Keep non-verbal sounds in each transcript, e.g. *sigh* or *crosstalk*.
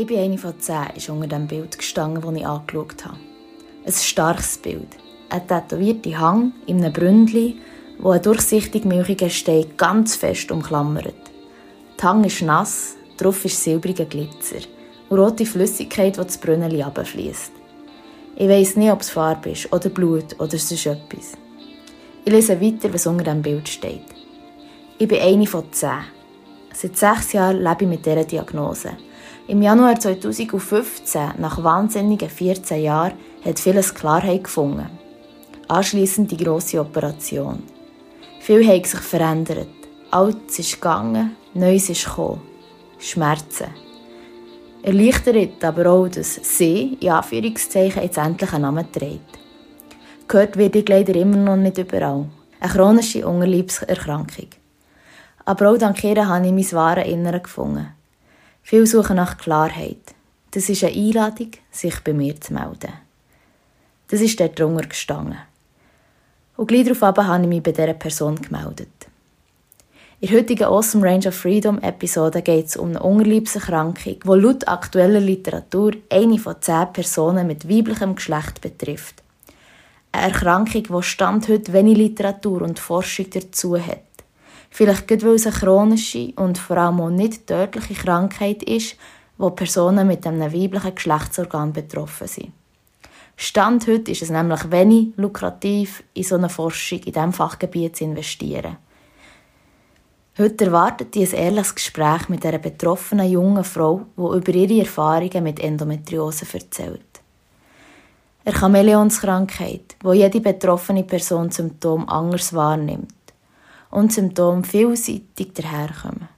Ich bin eine von zehn, ist unter dem Bild gestanden, das ich angeschaut habe. Ein starkes Bild. Ein tätowierter Hang in einem Bründli, wo ein durchsichtig milchiger Stein ganz fest umklammert. Der Hang ist nass, drauf ist silbriger Glitzer und rote Flüssigkeit, die das Brünneli abfließt. Ich weiss nicht, ob es Farbe ist oder Blut oder sonst etwas. Ich lese weiter, was unter dem Bild steht. Ich bin eine von zehn. Seit sechs Jahren lebe ich mit dieser Diagnose. Im Januar 2015, nach wahnsinnigen 14 Jahren, hat vieles Klarheit gefunden. Anschließend die grosse Operation. Viel hat sich verändert. Altes ist gegangen, Neues ist gekommen. Schmerzen. Erleichtert aber auch, dass sie, in Anführungszeichen, jetzt endlich einen Namen trägt. Gehört wird ich leider immer noch nicht überall. Eine chronische Unterleibserkrankung. Aber auch dank ihr habe ich mein wahres Innere gefunden. Viele suchen nach Klarheit. Das ist eine Einladung, sich bei mir zu melden. Das ist dort drunter gestanden. Und gleich darauf habe ich mich bei dieser Person gemeldet. In der heutigen Awesome Range of Freedom Episode geht es um eine Unterleibserkrankung, die laut aktueller Literatur eine von zehn Personen mit weiblichem Geschlecht betrifft. Eine Erkrankung, die Stand heute wenig Literatur und Forschung dazu hat. Vielleicht gerade weil es eine chronische und vor allem auch nicht tödliche Krankheit ist, wo Personen mit einem weiblichen Geschlechtsorgan betroffen sind. Stand heute ist es nämlich wenig lukrativ, in so eine Forschung in diesem Fachgebiet zu investieren. Heute erwartet die ein ehrliches Gespräch mit einer betroffenen jungen Frau, die über ihre Erfahrungen mit Endometriose erzählt. Eine Chamäleonskrankheit, wo jede betroffene Person Symptome anders wahrnimmt und Symptome vielseitig daherkommen.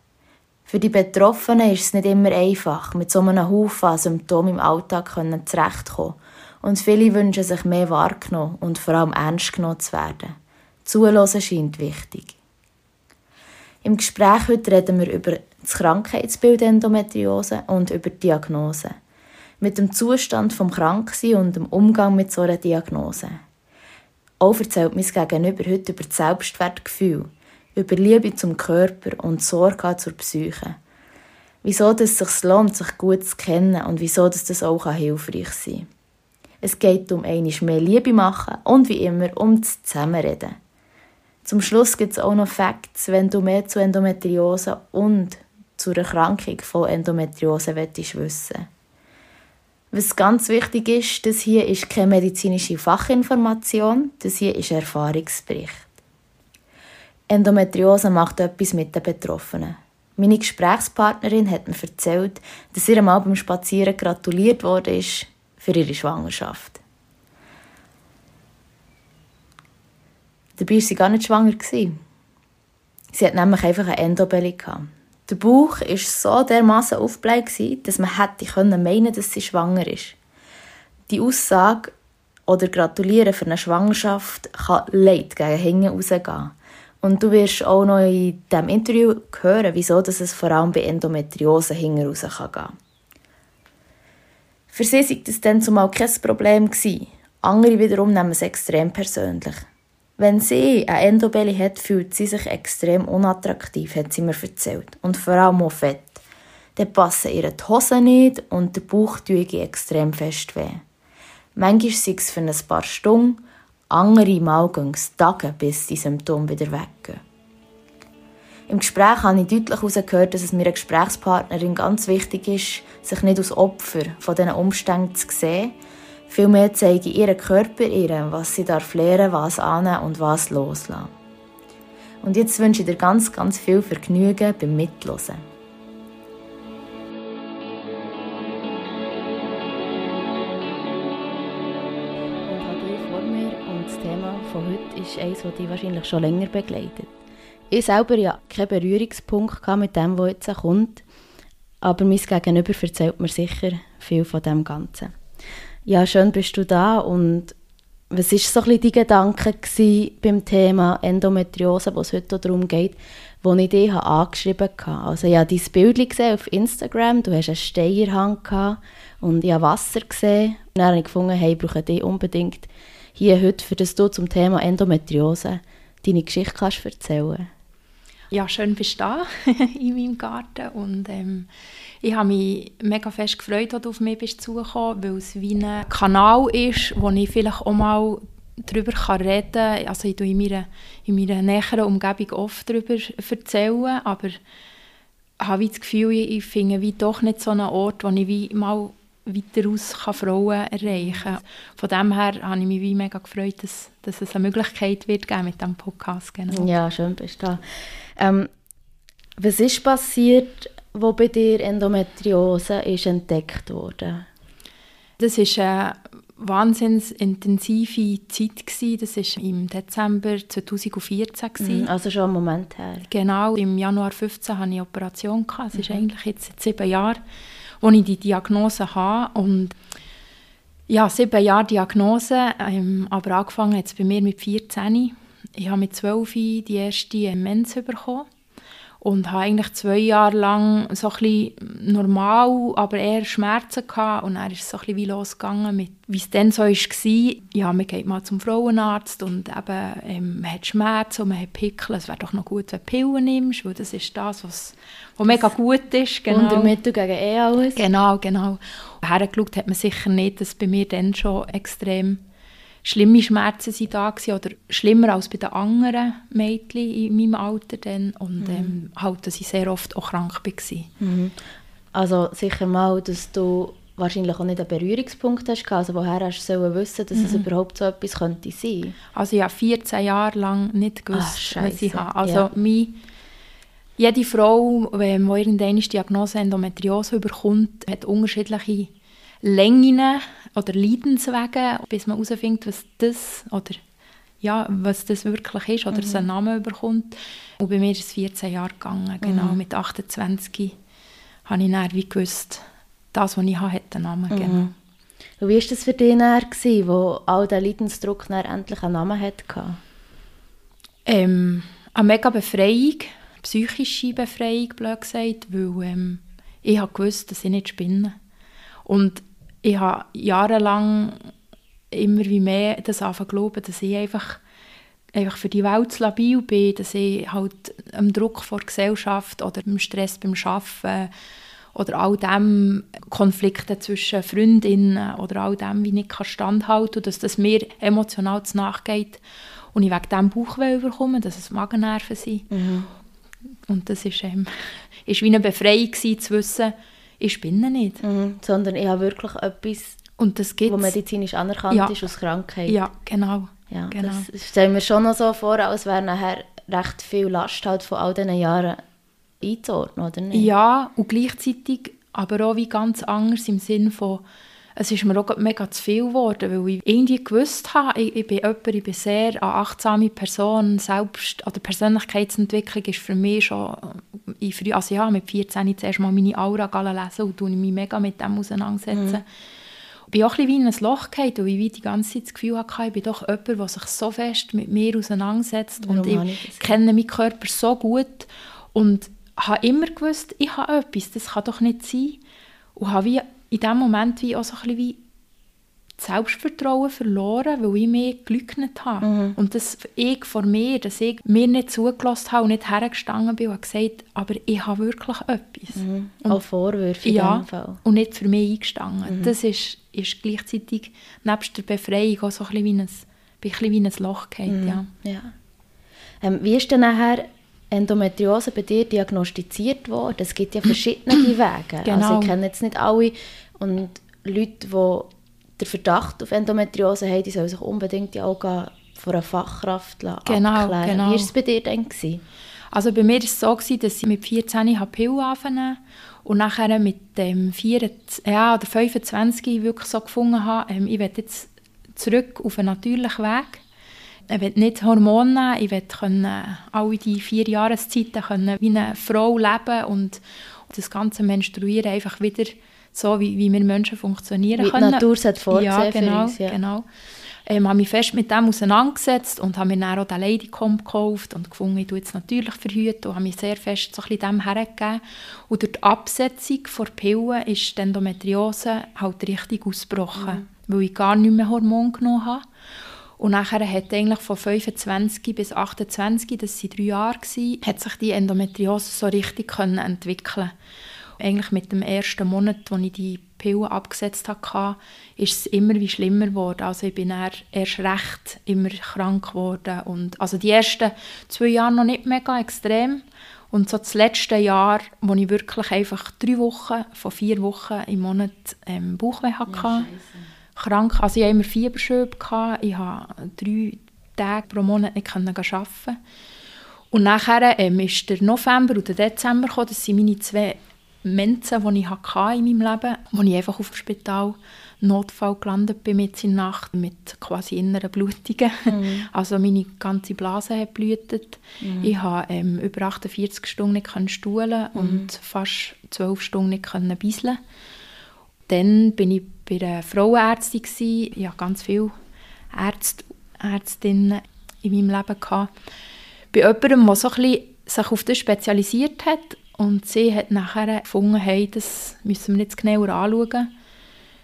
Für die Betroffenen ist es nicht immer einfach, mit so einem Haufen Symptomen im Alltag zurechtzukommen. Und viele wünschen sich mehr wahrgenommen und vor allem ernst genommen zu werden. Zulassen scheint wichtig. Im Gespräch heute reden wir über das Krankheitsbild Endometriose und über die Diagnose. Mit dem Zustand vom Kranksein und dem Umgang mit so einer Diagnose. Auch erzählt mein Gegenüber heute über das Selbstwertgefühl, über Liebe zum Körper und Sorge zur Psyche. Wieso es sich lohnt, sich gut zu kennen und wieso das auch hilfreich sein kann. Es geht um einmal mehr Liebe machen und wie immer um das Zusammenreden. Zum Schluss gibt es auch noch Facts, wenn du mehr zu Endometriose und zur Erkrankung von Endometriose wissen willst. Was ganz wichtig ist, das hier ist keine medizinische Fachinformation, das hier ist ein Erfahrungsbericht. Endometriose macht etwas mit den Betroffenen. Meine Gesprächspartnerin hat mir erzählt, dass ihr mal beim Spazieren gratuliert wurde für ihre Schwangerschaft. Dabei war sie gar nicht schwanger. Sie hat nämlich einfach eine Endobelly. Der Bauch war so dermaßen aufgebläht, dass man hätte meinen dass sie schwanger ist. Die Aussage oder Gratulieren für eine Schwangerschaft kann leid gegen hinten rausgehen. Und du wirst auch noch in diesem Interview hören, wieso dass es vor allem bei Endometriose hinten raus kann gehen. Für sie war das dann zumal kein Problem. Andere wiederum nehmen es extrem persönlich. Wenn sie eine Endobelly hat, fühlt sie sich extrem unattraktiv, hat sie mir erzählt. Und vor allem auch fett. Dann passen ihr die Hosen nicht und der Bauch tut extrem fest weh. Manchmal sei es für ein paar Stunden, andere Mal gehen es Tage, bis die Symptome wieder weggehen. Im Gespräch habe ich deutlich herausgehört, dass es mir Gesprächspartnerin ganz wichtig ist, sich nicht als Opfer von diesen Umständen zu sehen, Vielmehr zeige ich ihren Körper ihr, was sie darf lernen, was annehmen und was loslassen. Und jetzt wünsche ich dir ganz, ganz viel Vergnügen beim Mitlosen. Eines, das dich wahrscheinlich schon länger begleitet. Ich selber ja keinen Berührungspunkt mit dem, was jetzt kommt, aber mein Gegenüber erzählt mir sicher viel von dem Ganzen ja, schön bist du da und was war so ein bisschen die Gedanke beim Thema Endometriose, wo es heute darum geht, wo ich dich angeschrieben habe. Also ich habe dein Bild auf Instagram, du hast einen Steierhang und ich habe Wasser gesehen. Und dann habe ich gefunden, hey, ich brauche dich unbedingt hier heute, für das du zum Thema Endometriose deine Geschichte kannst erzählen ja, schön bist da *laughs* in meinem Garten und ähm, ich habe mich mega fest gefreut, dass du auf mich bist zugekommen, weil es wie ein Kanal ist, wo ich vielleicht auch mal darüber reden kann. Also ich in meiner, in meiner näheren Umgebung oft darüber erzählen, aber ich habe das Gefühl, ich finde wie doch nicht so einen Ort, wo ich wie mal weiter aus kann Frauen erreichen kann. Von dem her habe ich mich wie mega gefreut, dass, dass es eine Möglichkeit wird geben mit diesem Podcast. Genau. Ja, schön bist du da. Ähm, was ist passiert, wo bei dir Endometriose ist entdeckt wurde? Das ist eine wahnsinnig intensive Zeit gewesen. Das war im Dezember 2014 gewesen. Mhm, also schon einen Moment her. Genau, im Januar 2015 hatte ich eine Operation Es ist mhm. eigentlich jetzt seit sieben Jahren wo ich die Diagnose habe. Und ja, sieben Jahre Diagnose, ähm, aber angefangen hat bei mir mit 14. Ich habe mit 12 die erste Mens bekommen und habe eigentlich zwei Jahre lang so ein normal, aber eher Schmerzen gehabt und dann ist es so ein bisschen wie losgegangen mit, wie es dann so war. Ja, man geht mal zum Frauenarzt und eben, ähm, man hat Schmerzen und man hat Pickel. Es wäre doch noch gut, wenn du Pillen nimmst, weil das ist das, was, was mega gut ist. Genau. Wundermittel gegen eh alles. Genau, genau. Hergeschaut hat man sicher nicht, dass bei mir dann schon extrem schlimme Schmerzen sind da gewesen, oder schlimmer als bei den anderen Mädchen in meinem Alter dann und mhm. ähm, halt, dass ich sehr oft auch krank war. Mhm. Also sicher mal, dass du wahrscheinlich auch nicht einen Berührungspunkt hast also woher hast du wissen, dass mhm. es überhaupt so etwas könnte sein? Also ich habe 14 Jahre lang nicht gewusst, Ach, was ich habe. Also ja. mein, jede Frau, die irgendeine Diagnose Endometriose bekommt, hat unterschiedliche Längen oder Leidenswege, bis man herausfindet, was das oder ja, was das wirklich ist oder mhm. es einen Namen bekommt. Und bei mir ist es 14 Jahre gegangen. Genau, mhm. mit 28 habe ich dann wie gewusst, das, was ich habe, hat einen Namen. Mhm. Genau. Und wie war das für dich dann, gewesen, wo all der Leidensdruck endlich einen Namen hatte? Ähm, eine mega Befreiung, psychische Befreiung, blöd gesagt, weil ähm, ich habe gewusst, dass ich nicht spinne. Und ich habe jahrelang immer wie mehr das glauben, dass ich einfach, einfach für die Welt labil bin, dass ich halt dem Druck vor der Gesellschaft oder dem Stress beim Arbeiten oder all dem Konflikte zwischen Freundinnen oder all dem, wie ich nicht standhalten kann, dass das mir emotional zu nachgeht und ich wegen dem Bauchweh bekomme, dass es Magennerven sind. Mhm. Und das ist, ähm, *laughs* ist wie eine Befreiung gewesen, zu wissen, ich spinne nicht. Mhm, sondern ich habe wirklich etwas, und das wo medizinisch anerkannt ja. ist als Krankheit. Ja, genau. Ja, genau. Das stellen wir schon noch so vor, als wäre nachher recht viel Last halt von all diesen Jahren einzuordnen, oder nicht? Ja, und gleichzeitig aber auch wie ganz anders im Sinn von, es ist mir auch mega zu viel geworden, weil ich irgendwie gewusst habe, ich, ich bin jemand, ich bin sehr eine achtsame Person, selbst, oder Persönlichkeitsentwicklung ist für mich schon, ich, früh, also ja, mit 14 zuerst mal meine Aura lesen und ich mich mega mit dem auseinandersetzen. Mhm. Ich bin auch ein bisschen wie in ein Loch gefallen, weil ich die ganze Zeit das Gefühl hatte, ich bin doch jemand, der sich so fest mit mir auseinandersetzt Warum und ich, ich kenne meinen Körper so gut und habe immer gewusst, ich habe etwas, das kann doch nicht sein und habe wie in dem Moment wie auch so ein bisschen wie Selbstvertrauen verloren, weil ich mich geleugnet habe. Mhm. Und dass ich vor mir, dass ich mir nicht zugelassen habe und nicht hergestanden bin und gesagt aber ich habe wirklich etwas. Mhm. Und, auch Vorwürfe in ja, dem Fall. und nicht für mich eingestanden. Mhm. Das ist, ist gleichzeitig nebst der Befreiung auch so ein bisschen wie ein, ein, bisschen wie ein Loch gefallen, mhm. ja. ja. Ähm, wie ist denn nachher Endometriose bei dir diagnostiziert worden? Es gibt ja verschiedene *clears throat* Wege. Genau. Also ich kenne jetzt nicht alle und Leute, die den Verdacht auf Endometriose haben, die sollen sich unbedingt ja auch von einer Fachkraft genau, abklären. Genau. Wie war es bei dir denn? Gewesen? Also bei mir war es so, gewesen, dass ich mit 14 Pillen anfangen und nachher mit dem 24, ja, oder 25 wirklich so gefunden habe, ähm, ich will jetzt zurück auf einen natürlichen Weg. Ich will nicht Hormone nehmen, ich will können, alle die vier Jahreszeiten können, wie eine Frau leben und das ganze Menstruieren einfach wieder so, wie, wie wir Menschen funktionieren wie können. Die Natur hat vorgesehen ja, genau, uns, ja. genau. Ähm, habe mich fest mit dem auseinandergesetzt und habe mir dann auch den Ladycomb gekauft und gefunden, ich tue jetzt natürlich verhüten und habe mich sehr fest so ein dem hergegeben. Und durch die Absetzung von Pillen ist die Endometriose halt richtig ausgebrochen, mhm. weil ich gar nicht mehr Hormone genommen habe. Und nachher hat eigentlich von 25 bis 28, das waren drei Jahre, hat sich die Endometriose so richtig können entwickeln Eigentlich mit dem ersten Monat, wo ich die Pille abgesetzt hatte, ist es immer wie schlimmer geworden. Also ich bin erst recht immer krank geworden. Und also die ersten zwei Jahre noch nicht mega extrem. Und so das letzte Jahr, wo ich wirklich einfach drei Wochen von vier Wochen im Monat ähm, Bauchweh hatte, ja, krank. Also ich hatte immer Fieberschübe, ich konnte drei Tage pro Monat nicht arbeiten. Und nachher ähm, ist der November und der Dezember gekommen, das sind meine zwei Mensen, die ich hatte in meinem Leben, wo ich einfach auf dem Spital Notfall gelandet bin mit in Nacht mit quasi inneren Blutungen. Mhm. *laughs* Also meine ganze Blase hat blutet. Mhm. Ich habe ähm, über 48 Stunden nicht stuhlen mhm. und fast 12 Stunden nicht bisseln. Dann bin ich bei einer Frauenärztin. Ich hatte ganz viele Ärzte, Ärztinnen in meinem Leben. Gehabt. Bei jemandem, der so ein bisschen sich auf das spezialisiert hat. Und sie hat nachher gefunden, hey, das müssen wir jetzt genauer anschauen.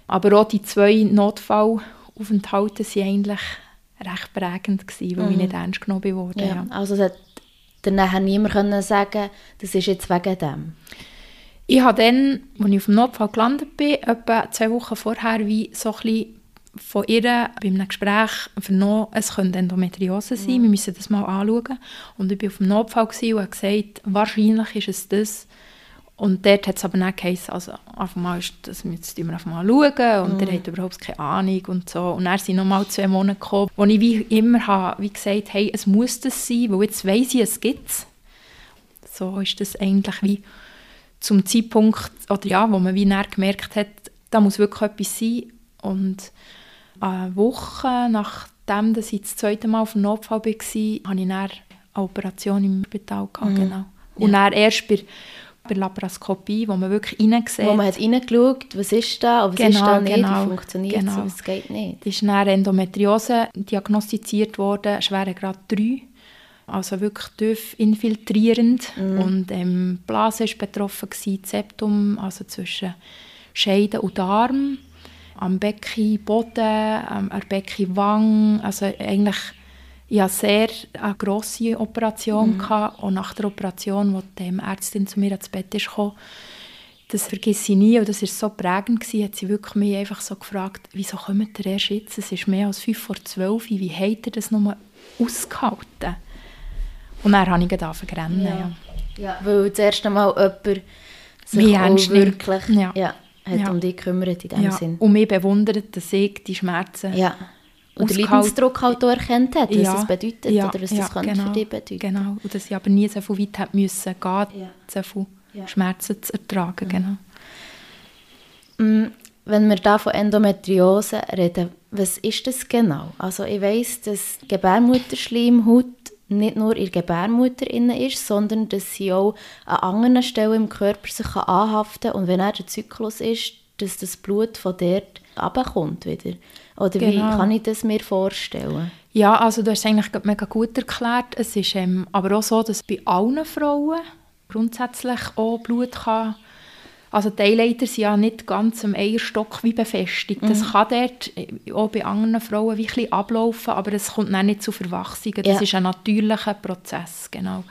Aber auch die zwei Notfallaufenthalte waren eigentlich recht prägend, gewesen, weil mhm. ich nicht ernst genommen wurde. Ja. Ja. Also es hat dann niemand können sagen, das ist jetzt wegen dem? Ich habe dann, als ich auf dem Notfall gelandet bin, etwa zwei Wochen vorher wie so ein von ihr bei einem Gespräch vernommen, es könnte Endometriose sein, mhm. wir müssen das mal anschauen. Und ich war auf dem Notfall und habe gesagt, wahrscheinlich ist es das. Und dort hat es aber nicht geheißen, also auf einmal ist das, jetzt wir auf einmal schauen und mhm. der hat überhaupt keine Ahnung und so. Und dann sind nochmal zwei Monate gekommen, wo ich wie immer habe, wie gesagt hey, es muss das sein, weil jetzt weiss ich, es gibt es. So ist das eigentlich wie zum Zeitpunkt, oder ja, wo man wie näher gemerkt hat, da muss wirklich etwas sein. Und eine Woche nachdem dass ich das zweite Mal auf dem Notfall war, hatte ich eine Operation im Spital. Gehabt, mhm. genau. Und ja. dann erst bei, bei Laparoskopie, wo man wirklich reingesehen Wo man hat reingeschaut, was ist da, aber was genau, ist da nicht, genau, wie funktioniert genau. es, es geht nicht. Es ist dann Endometriose diagnostiziert worden, Schweregrad 3 also wirklich tief infiltrierend. Mm. Und ähm, Blase war betroffen, gewesen, Septum, also zwischen Scheide und Darm, am Beckenboden, am Beckenwang, also eigentlich ich hatte sehr eine grosse Operation mm. gehabt, und nach der Operation, wo die Ärztin zu mir ins Bett ist gekommen, das vergesse ich nie und das war so prägend, gewesen, hat sie wirklich mich einfach so gefragt, wieso kommt ihr erst jetzt? Es ist mehr als fünf vor zwölf, wie habt ihr das nochmal ausgehalten? Und dann habe ich angefangen ja. ja. ja. Weil das erste Mal jemand sich auch wirklich ja. Ja, hat ja. um dich gekümmert in dem ja. Sinn. Und mich bewundert, dass ich die Schmerzen ja. Und den Leidensdruck halt auch erkannt hat, was ja. das bedeutet ja. oder was das könnte genau. für dich bedeuten. Genau, und dass ich aber nie so viel weit müssen gehen, ja. so viel Schmerzen zu ertragen. Mhm. Genau. Mm, wenn wir da von Endometriose reden, was ist das genau? Also ich weiss, dass Gebärmutterschleimhaut nicht nur in der Gebärmutter ist, sondern dass sie auch an anderen Stellen im Körper sich anhaften kann und wenn er der Zyklus ist, dass das Blut von dort abkommt wieder. Oder genau. wie kann ich das mir vorstellen? Ja, also du hast es eigentlich mega gut erklärt. Es ist ähm, aber auch so, dass bei allen Frauen grundsätzlich auch Blut kann also die Eileiter sind ja nicht ganz am Eierstock wie befestigt. Mhm. Das kann dort auch bei anderen Frauen wie ein ablaufen, aber es kommt dann nicht zu Verwachsungen. Das ja. ist ein natürlicher Prozess, genau.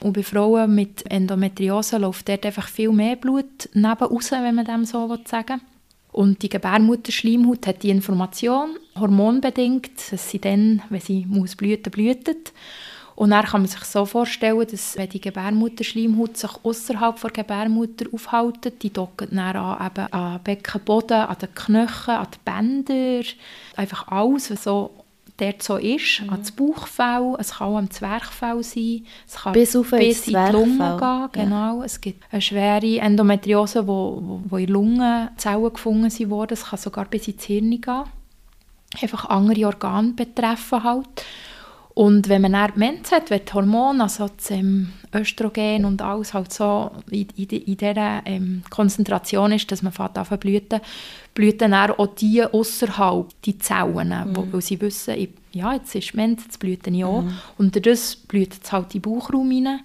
Und bei Frauen mit Endometriose läuft dort einfach viel mehr Blut neben raus, wenn man dem so sagen will. Und die Gebärmutterschleimhaut hat die Information, hormonbedingt, dass sie dann, wenn sie muss blüten, blütet. Und dann kann man sich so vorstellen, dass wenn die Gebärmutterschleimhaut sich außerhalb der Gebärmutter aufhält, die docken dann an, eben an Beckenboden, an den Knöcheln, an die Bänder, einfach alles, was so dort so ist, mhm. an das Bauchfell, es kann auch am Zwerchfell sein, es kann bis, auf bis in die Lunge gehen, genau. Ja. Es gibt eine schwere Endometriose, wo, wo, wo in Lungenzellen gefunden wurden, es kann sogar bis ins Hirn gehen. Einfach andere Organe betreffen halt. Und wenn man dann Mens hat, wenn die Hormone, also das ähm, Östrogen und alles halt so in, in, in dieser ähm, Konzentration ist, dass man fängt an blüten, blüten dann auch die außerhalb, die Zellen, mhm. wo, weil sie wissen, ja, jetzt ist Mens, jetzt blüten ich auch. Mhm. Und das blüht es halt in den Bauchraum rein.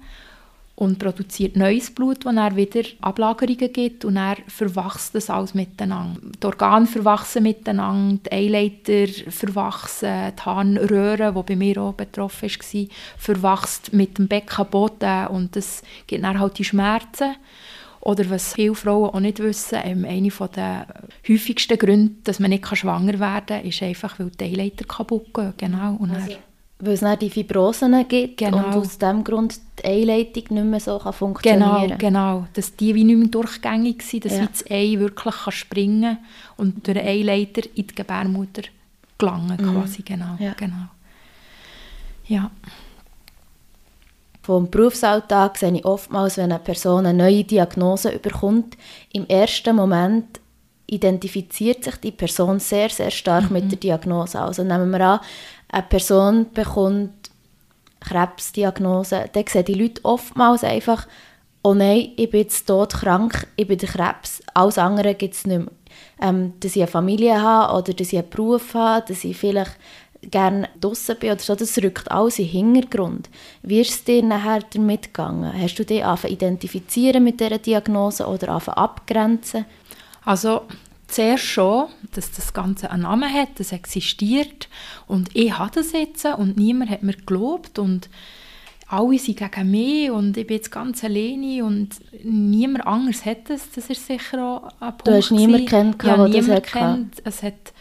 Und produziert neues Blut, das dann wieder Ablagerungen gibt und dann verwachst das alles miteinander. Die Organe verwachsen miteinander, die Eileiter verwachsen, die Harnröhre, die bei mir auch betroffen war, verwachst mit dem Beckenboden und das gibt dann halt die Schmerzen. Oder was viele Frauen auch nicht wissen, ähm, einer der häufigsten Gründe, dass man nicht schwanger werden kann, ist einfach, weil die Eileiter kaputt gehen. Genau. Und also, weil es die Fibrosen gibt genau. und aus diesem Grund die Eileitung nicht mehr so kann funktionieren Genau, genau. Dass die wie nicht mehr durchgängig sind, dass ja. das Ei wirklich kann springen und durch den Eileiter in die Gebärmutter gelangen mhm. quasi. Genau, ja. genau. Ja. Vom Berufsalltag sehe ich oftmals, wenn eine Person eine neue Diagnose überkommt, im ersten Moment identifiziert sich die Person sehr, sehr stark mhm. mit der Diagnose. Also nehmen wir an, eine Person bekommt Krebsdiagnose, dann sehen die Leute oftmals einfach, oh nein, ich bin jetzt todkrank, ich bin der Krebs, alles andere gibt es nicht mehr. Ähm, dass ich eine Familie habe oder dass ich einen Beruf habe, dass ich vielleicht gerne draußen bin oder so, das rückt alles in den Hintergrund. Wie ist es dir nachher damit gegangen? Hast du dich identifizieren mit dieser Diagnose oder abgrenzen? Also zuerst schon, dass das Ganze einen Namen hat, das existiert und ich habe das jetzt und niemand hat mir gelobt und alle sind gegen mich und ich bin jetzt ganz alleine und niemand anderes hat es, das ist sicher auch ein Punkt. Du hast niemanden kennt, ja, der das kennt. Es hat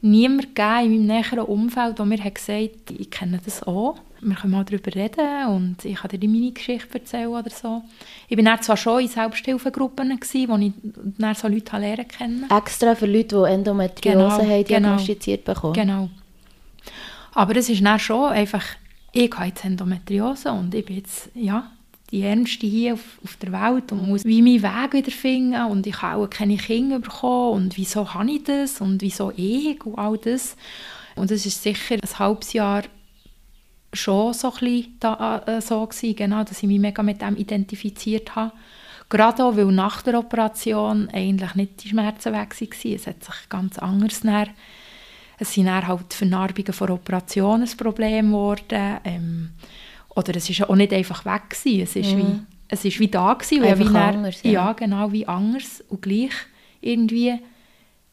niemand gegeben in meinem näheren Umfeld, der mir hat gesagt ich kenne das auch wir können mal darüber reden und ich kann dir meine Geschichte erzählen oder so. Ich war dann zwar schon in Selbsthilfegruppen, gewesen, wo ich dann so Leute lernen kennen. Extra für Leute, die Endometriose genau, haben, genau. diagnostiziert genau, bekommen? Genau. Aber es ist dann schon einfach, ich habe jetzt Endometriose und ich bin jetzt, ja, die Ärmste hier auf, auf, der Welt und muss wie meinen Weg wiederfinden und ich habe auch keine Kinder bekommen und wieso habe ich das und wieso ich und all das. Und es ist sicher ein halbes Jahr schon so, ein da, äh, so gewesen, genau, dass ich mich mega mit dem identifiziert habe. Gerade auch, weil nach der Operation eigentlich nicht die Schmerzen weg waren. Es hat sich ganz anders näher. Es sind dann halt Vernarbungen vor Operationen ein Problem geworden. Ähm, oder es ist auch nicht einfach weg gewesen. Es ist, mhm. wie, es ist wie da gewesen. Einfach wie anders, ja. ja. genau, wie anders. Und gleich irgendwie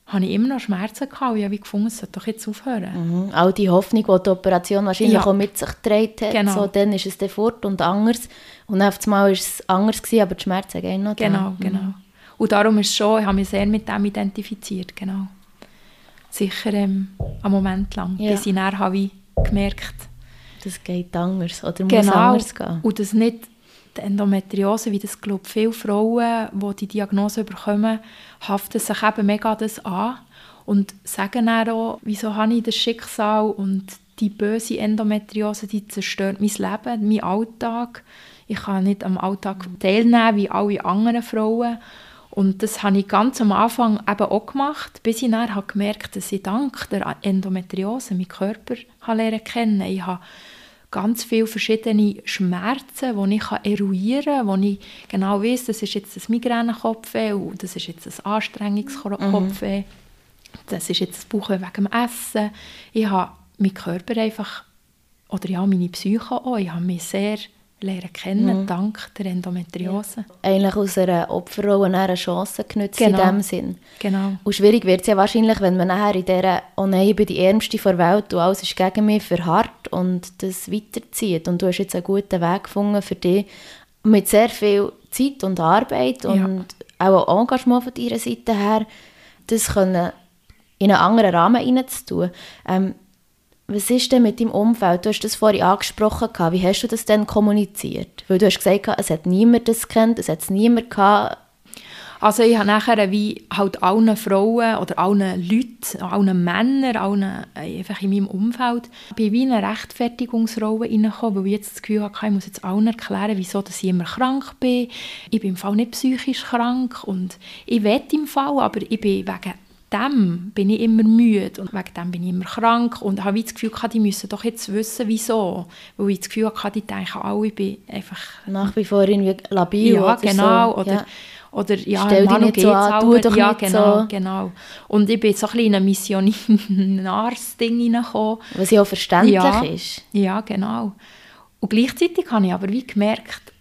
hatte ich immer noch Schmerzen gehabt und ich habe gefunden, es sollte doch jetzt aufhören. Mhm. Auch die Hoffnung, die die Operation wahrscheinlich ja. auch mit sich getragen hat, genau. so, dann ist es dann fort und anders. Und auf einmal war es anders, gewesen, aber die Schmerzen gehen noch Genau, da. Mhm. genau. Und darum ist es schon, ich habe mich sehr mit dem identifiziert, genau. Sicher ähm, einen Moment lang, ja. bis ich dann habe ich gemerkt Das geht anders oder genau. muss anders gehen. Und das nicht die Endometriose, wie das glaube viele Frauen, die die Diagnose bekommen, haften sich eben mega das an und sagen dann auch, wieso habe ich das Schicksal und die böse Endometriose, die zerstört mein Leben, meinen Alltag. Ich kann nicht am Alltag teilnehmen wie alle anderen Frauen. Und das habe ich ganz am Anfang eben auch gemacht, bis ich dann gemerkt habe, dass ich dank der Endometriose meinen Körper lernen kennen. Ich habe ganz viele verschiedene Schmerzen, die ich eruieren kann, wo ich genau weiß, das ist jetzt ein Migränekopfweh das ist jetzt ein Anstrengungskopfweh, mhm. das ist jetzt das Bauchweh wegen dem Essen. Ich habe meinen Körper einfach, oder ja, meine Psyche auch, ich habe mich sehr lernen kennen, mhm. dank der Endometriose. Ja. Eigentlich aus einer Opferrolle eine Chance genutzt genau. in dem Sinn. Genau. Und schwierig wird es ja wahrscheinlich, wenn man nachher in dieser «Oh nein, ich bin die Ärmste der Welt und alles ist gegen mich» verharrt und das weiterzieht. Und du hast jetzt einen guten Weg gefunden für dich, mit sehr viel Zeit und Arbeit und ja. auch Engagement von deiner Seite her, das können in einen anderen Rahmen hineinzutun. Ähm, was ist denn mit deinem Umfeld? Du hast das vorhin angesprochen. Wie hast du das denn kommuniziert? Weil du hast gesagt, es hat niemand das kennt, es hat es niemand gehabt. Also ich habe nachher wie halt allen Frauen oder allen Leuten, allen Männern, allen äh, einfach in meinem Umfeld, bin wie in eine Rechtfertigungsrolle reingekommen, weil ich jetzt das Gefühl hatte, ich muss jetzt allen erklären, wieso dass ich immer krank bin. Ich bin im Fall nicht psychisch krank und ich will im Fall, aber ich bin wegen dem bin ich immer müde und wegen dem bin ich immer krank und habe das Gefühl gehabt, die müssen doch jetzt wissen, wieso. Weil ich das Gefühl hatte, die denken alle, ich bin einfach... Nach wie vor irgendwie labil ja, oder genau, so. Oder, ja. oder ja, Stell dich nicht so an, tu doch ja, nicht genau, so. genau. Und ich bin so ein bisschen in ein Missionars-Ding hineingekommen. Was ja auch verständlich ja, ist. Ja, genau. Und gleichzeitig habe ich aber wie gemerkt,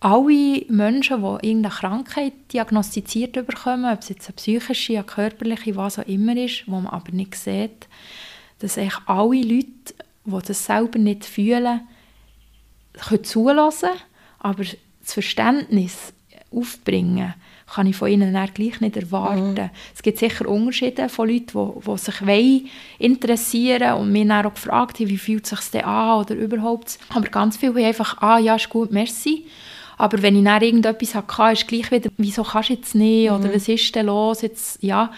alle Menschen, die irgendeine Krankheit diagnostiziert bekommen, ob es jetzt eine psychische, eine körperliche, was auch immer ist, wo man aber nicht sieht, dass eigentlich alle Leute, die das selber nicht fühlen, können zulassen, aber das Verständnis aufbringen, kann ich von ihnen dann gleich nicht erwarten. Mhm. Es gibt sicher Unterschiede von Leuten, die, die sich wollen interessieren und mir dann auch gefragt haben, wie fühlt es sich denn an oder überhaupt. Aber ganz viele haben einfach, ah ja, ist gut, merci. Aber wenn ich dann irgendetwas hatte, ist gleich wieder, wieso kannst du jetzt nicht oder mhm. was ist denn los jetzt, ja.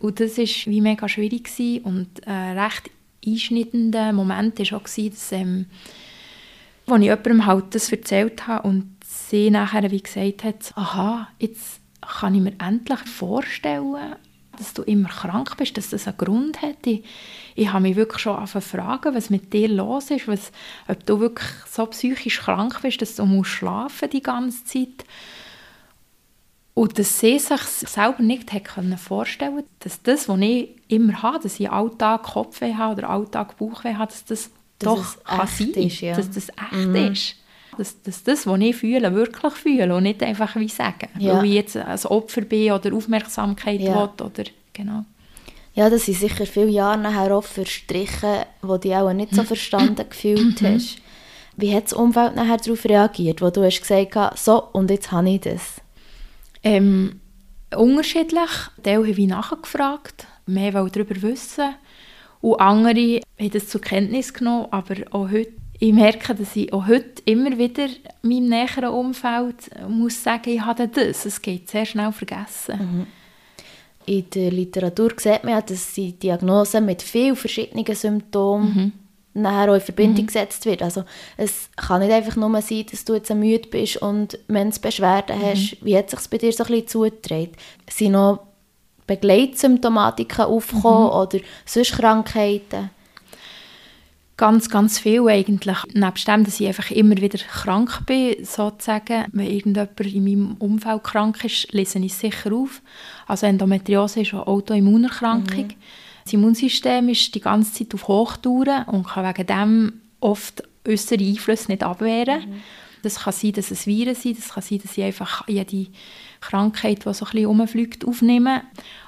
Und das war wie mega schwierig gewesen. und ein recht einschneidender Moment war auch, gewesen, dass, ähm, als ich jemandem halt das erzählt habe und sie nachher wie gesagt hat, aha, jetzt kann ich mir endlich vorstellen, dass du immer krank bist, dass das einen Grund hat. Ich, ich habe mich wirklich schon fragen, was mit dir los ist, was, ob du wirklich so psychisch krank bist, dass du musst schlafen die ganze Zeit. Und dass sie sich selber nicht können vorstellen dass das, was ich immer habe, dass ich Alltag Kopfweh habe oder Alltag Bauchweh habe, dass das, das doch kann sein ist, ja. dass das echt mhm. ist dass, dass das, was ich fühle, wirklich fühle und nicht einfach wie sagen, ja. weil ich jetzt ein Opfer bin oder Aufmerksamkeit ja. will oder genau. Ja, das sind sicher viele Jahre nachher auch verstrichen, wo du auch nicht so *laughs* verstanden gefühlt mhm. hast. Wie hat das Umfeld nachher darauf reagiert, wo du hast gesagt hast, so, und jetzt habe ich das? Ähm, unterschiedlich. Teil habe ich nachgefragt, mehr darüber wissen. Und andere haben das zur Kenntnis genommen, aber auch heute ich merke, dass ich auch heute immer wieder meinem näheren Umfeld muss sagen, ich habe das. Es geht sehr schnell vergessen. Mhm. In der Literatur sieht man ja, dass die Diagnose mit vielen verschiedenen Symptomen mhm. nachher auch in Verbindung mhm. gesetzt wird. Also es kann nicht einfach nur sein, dass du jetzt müde bist und Menzbeschwerden mhm. hast. Wie hat es sich bei dir so ein bisschen zugetragen? Sind noch Begleitsymptomatiken aufgekommen mhm. oder sonst Krankheiten? Ganz, ganz viel eigentlich. Nebst dem, dass ich einfach immer wieder krank bin, sozusagen. Wenn irgendjemand in meinem Umfeld krank ist, lese ich es sicher auf. Also Endometriose ist eine Autoimmunerkrankung. Mhm. Das Immunsystem ist die ganze Zeit auf Hochtouren und kann wegen dem oft äußere Einflüsse nicht abwehren. Mhm. Das kann sein, dass es Viren sind, das kann sein, dass ich einfach jede Krankheit, die so ein bisschen rumfliegt, aufnehme,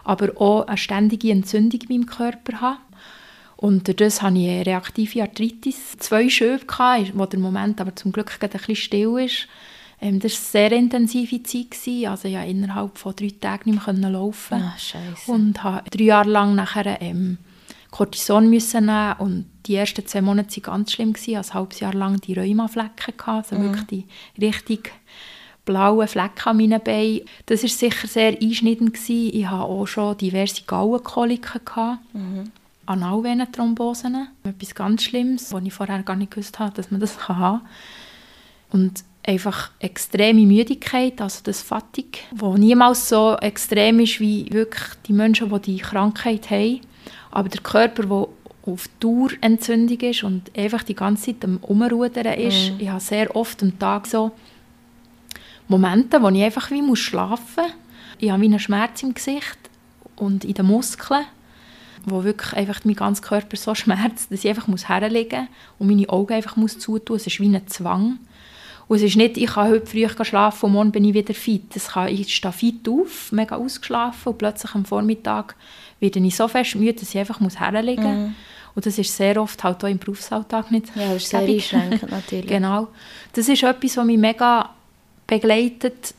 aber auch eine ständige Entzündung in meinem Körper habe. Und dadurch hatte ich eine reaktive Arthritis. Zwei Schübe, gehabt, wo der Moment aber zum Glück ein bisschen still ist. Ähm, das war eine sehr intensive Zeit. Gewesen. Also ich konnte innerhalb von drei Tagen nicht mehr laufen. Scheiße. Und habe drei Jahre lang nachher ähm, Cortison müssen nehmen und die ersten zwei Monate waren ganz schlimm. Gewesen. Also ein halbes Jahr lang die Rheumaflecken, also mhm. wirklich die richtig blauen Flecken an meinen Beinen. Das war sicher sehr einschneidend. Gewesen. Ich hatte auch schon diverse Gallenkoliken. Mhm. Analvenenthrombosen. Etwas ganz Schlimmes, wo ich vorher gar nicht gewusst habe, dass man das haben kann. Und einfach extreme Müdigkeit, also das Fatigue, wo niemals so extrem ist wie wirklich die Menschen, die die Krankheit haben. Aber der Körper, der auf Dauerentzündung ist und einfach die ganze Zeit am Umrudern ist. Mm. Ich habe sehr oft am Tag so Momente, wo ich einfach wie muss schlafen muss. Ich habe wie einen Schmerz im Gesicht und in den Muskeln wo wirklich einfach mein ganzer Körper so schmerzt, dass ich einfach muss herlegen muss und meine Augen einfach muss zutun. Es ist wie ein Zwang. Und es ist nicht, ich kann heute früh schlafen und morgen bin ich wieder fit. Das kann, ich stehe fit auf, mega ausgeschlafen und plötzlich am Vormittag werde ich so fest müde, dass ich einfach muss herlegen muss. Mm. Und das ist sehr oft halt auch im Berufsalltag nicht Ja, das ist sehr einschränkend *laughs* natürlich. genau. Das ist etwas, was mich mega begleitet,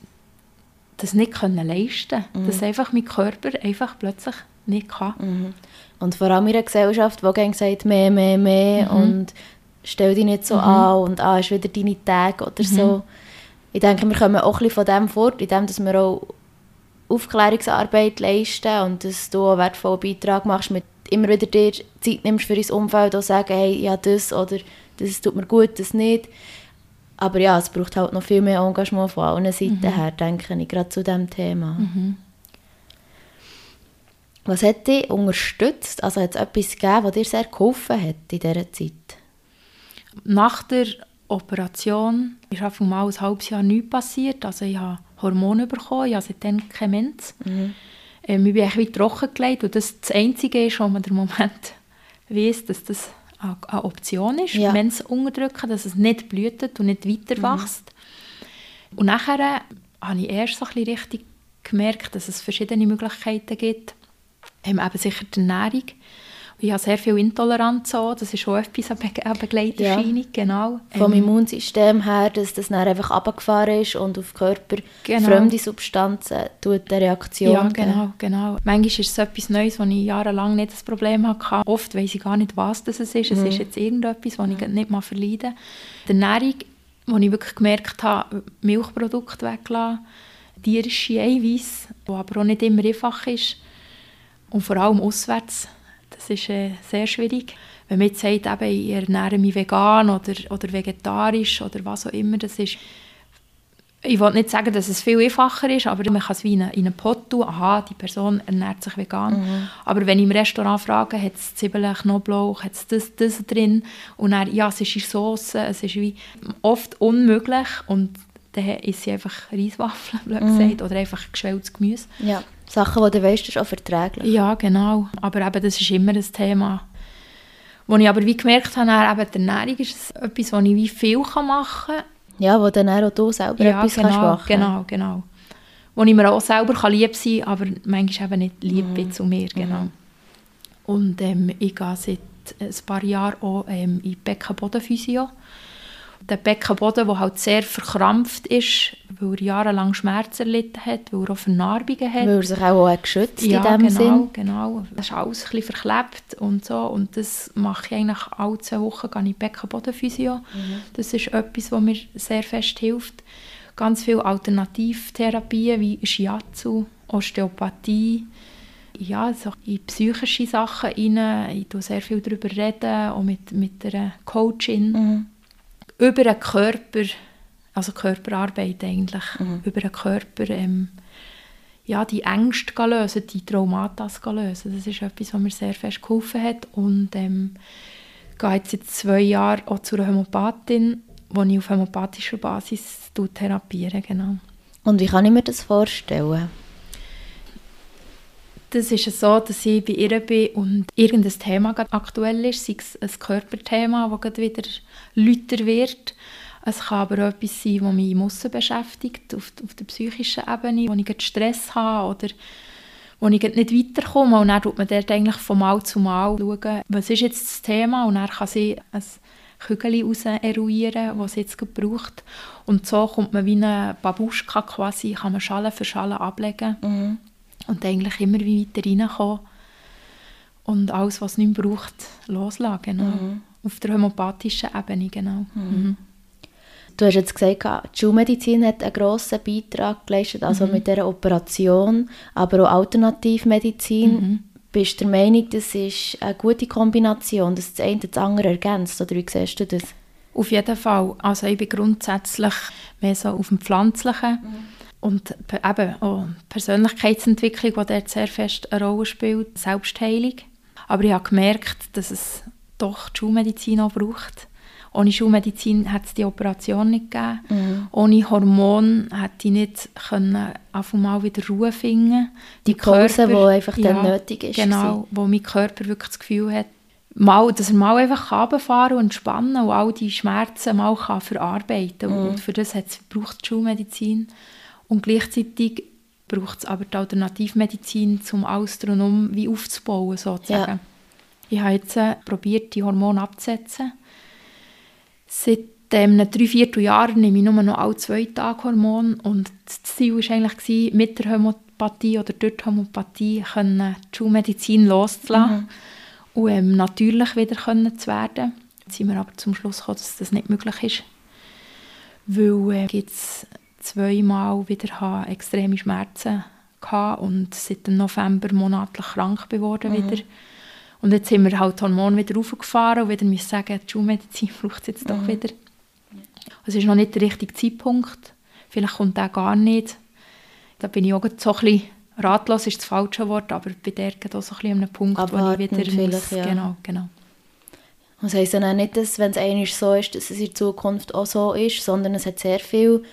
das nicht können leisten können. Mm. Dass einfach mein Körper einfach plötzlich nicht kann. Mhm. Und vor allem in einer Gesellschaft, die sagt, mehr, mehr, mehr mhm. und stell dich nicht so mhm. an und ah, ist wieder deine Tage oder so. Mhm. Ich denke, wir kommen auch ein bisschen von dem fort, indem wir auch Aufklärungsarbeit leisten und dass du einen wertvollen Beitrag machst, mit immer wieder dir Zeit nimmst für dein Umfeld und sagen, hey, ja, das oder das tut mir gut, das nicht. Aber ja, es braucht halt noch viel mehr Engagement von allen Seiten mhm. her, denke ich, gerade zu diesem Thema. Mhm. Was hat dich unterstützt? Also hat es etwas gegeben, was dir sehr geholfen hat in dieser Zeit? Nach der Operation ist einfach mal ein halbes Jahr nichts passiert. Also ich habe Hormone bekommen, ich habe seitdem keine Menz. Mhm. Ähm, ich bin ein trocken gelegt und das das Einzige ist, wo man im Moment *laughs* weiß, dass das eine Option ist, ja. Menz unterdrücken, dass es nicht blutet und nicht weiter wächst. Mhm. Und nachher habe ich erst so ein bisschen richtig gemerkt, dass es verschiedene Möglichkeiten gibt. Ähm, eben sicher die Ernährung. Ich habe sehr viel Intoleranz auch. Das ist auch etwas eine Begleiterscheinung, ja. genau. Vom ähm, Immunsystem her, dass das dann einfach abgefahren ist und auf Körper genau. fremde Substanzen tut eine Reaktion Ja, genau, genau. Manchmal ist es etwas Neues, wo ich jahrelang nicht das Problem hatte. Oft weiß ich gar nicht, was das ist. Mhm. Es ist jetzt irgendetwas, was ich nicht mal verleiden Die Ernährung, wo ich wirklich gemerkt habe, Milchprodukte weglassen, tierische Eiweiß, die aber auch nicht immer einfach ist und vor allem auswärts das ist äh, sehr schwierig. Wenn man jetzt sagt, eben, ich ernähre mich vegan oder, oder vegetarisch oder was auch immer, das ist ich will nicht sagen, dass es viel einfacher ist, aber man kann es wie in einen Pot tun. Aha, die Person ernährt sich vegan. Mhm. Aber wenn ich im Restaurant frage, hat es Zwiebeln, Knoblauch, hat es das, das drin? Und dann, ja, es ist in Soße. Es ist wie oft unmöglich. Und dann ist sie einfach Reiswaffeln, blöd mhm. gesagt, oder einfach geschwelltes Gemüse. Ja. Sachen, die du weißt, ist auch verträglich. Ja, genau. Aber eben, das ist immer ein Thema. Wo ich aber wie gemerkt habe, eben die Ernährung ist etwas, wo ich wie viel machen kann. Ja, wo dann auch du selber ja, etwas genau, machen genau, genau. Wo ich mir auch selber kann lieb sein kann, aber manchmal eben nicht lieb mm. bin zu mir, genau. Mm. Und ähm, ich gehe seit ein paar Jahren auch ähm, in Beckenbodenphysio der Beckenboden, der halt sehr verkrampft ist, weil er jahrelang Schmerzen erlitten hat, weil er auch Vernarbungen hat. Weil er sich auch, auch geschützt ja, in dem genau, Sinn. genau. Das ist alles ein bisschen verklebt und so. Und das mache ich eigentlich alle zwei Wochen gehe ich Beckenbodenphysio. Mhm. Das ist etwas, was mir sehr fest hilft. Ganz viele Alternativtherapien wie Shiatsu, Osteopathie, ja, so in psychische Sachen rein. Ich rede sehr viel darüber, reden, auch mit, mit einer Coachin. Mhm über den Körper, also Körperarbeit eigentlich, mhm. über den Körper ähm, ja, die Ängste lösen, die Traumata lösen. Das ist etwas, was mir sehr fest geholfen hat. Und ähm, ich gehe jetzt seit zwei Jahren auch zu einer Homöopathin, wo ich auf homöopathischer Basis therapiere. Genau. Und wie kann ich mir das vorstellen? Das ist so, dass ich bei ihr bin und irgendein Thema aktuell ist, sei es ein Körperthema, das gerade wieder lauter wird. Es kann aber auch etwas sein, das mich im Aussen beschäftigt, auf, auf der psychischen Ebene, wo ich Stress habe oder wo ich nicht weiterkomme. Und dann schaut man dort eigentlich von Mal zu Mal schauen, was ist jetzt das Thema und dann kann sie ein Kügel heraus eruieren, was sie jetzt braucht. Und so kommt man wie eine Babuschka quasi, kann man Schale für Schale ablegen. Mhm und eigentlich immer wie weiter reinkommen und alles, was es nicht mehr braucht, loslassen. Genau. Mhm. Auf der homöopathischen Ebene, genau. Mhm. Mhm. Du hast jetzt gesagt, die Schulmedizin hat einen grossen Beitrag geleistet, also mhm. mit dieser Operation, aber auch Alternativmedizin. Mhm. Bist du der Meinung, das ist eine gute Kombination, dass das eine das andere ergänzt, oder wie siehst du das? Auf jeden Fall. Also ich bin grundsätzlich mehr so auf dem Pflanzlichen. Mhm und eben auch Persönlichkeitsentwicklung, die dort sehr fest eine Rolle spielt, Selbstheilung. Aber ich habe gemerkt, dass es doch die Schulmedizin auch braucht. Ohne Schulmedizin hätte es die Operation nicht gegeben. Mhm. Ohne Hormon hätte ich nicht können auf einmal wieder Ruhe finden Die, die Pause, die einfach ja, dann nötig ist. Genau, wo mein Körper wirklich das Gefühl hat, mal, dass er mal einfach runterfahren und entspannen und all die Schmerzen mal kann verarbeiten kann. Mhm. Und für das braucht die Schulmedizin. Und gleichzeitig braucht es aber die Alternativmedizin, um alles drumherum wie aufzubauen, sozusagen. Ja. Ich habe jetzt probiert, die Hormone abzusetzen. Seit ähm, drei Vierteljahren nehme ich nur noch alle zwei Tage Hormone und das Ziel war eigentlich, mit der Homöopathie oder durch die Homöopathie können, die Schulmedizin loszulassen mhm. und ähm, natürlich wieder können zu werden. Jetzt sind wir aber zum Schluss gekommen, dass das nicht möglich ist, weil äh, gibt's zweimal wieder extreme Schmerzen hatte und seit dem November monatlich krank geworden mhm. wieder. Und jetzt sind wir halt Hormone wieder raufgefahren und wieder müssen sagen, die Schulmedizin *laughs* braucht es jetzt doch mhm. wieder. Es ist noch nicht der richtige Zeitpunkt. Vielleicht kommt der gar nicht. Da bin ich auch so ein bisschen ratlos, ist das falsche Wort, aber bei der geht auch so ein bisschen an einem Punkt, Abwarten wo ich wieder muss. Ja. Genau, genau. Das heisst ja nicht, dass, wenn es eigentlich so ist, dass es in Zukunft auch so ist, sondern es hat sehr viel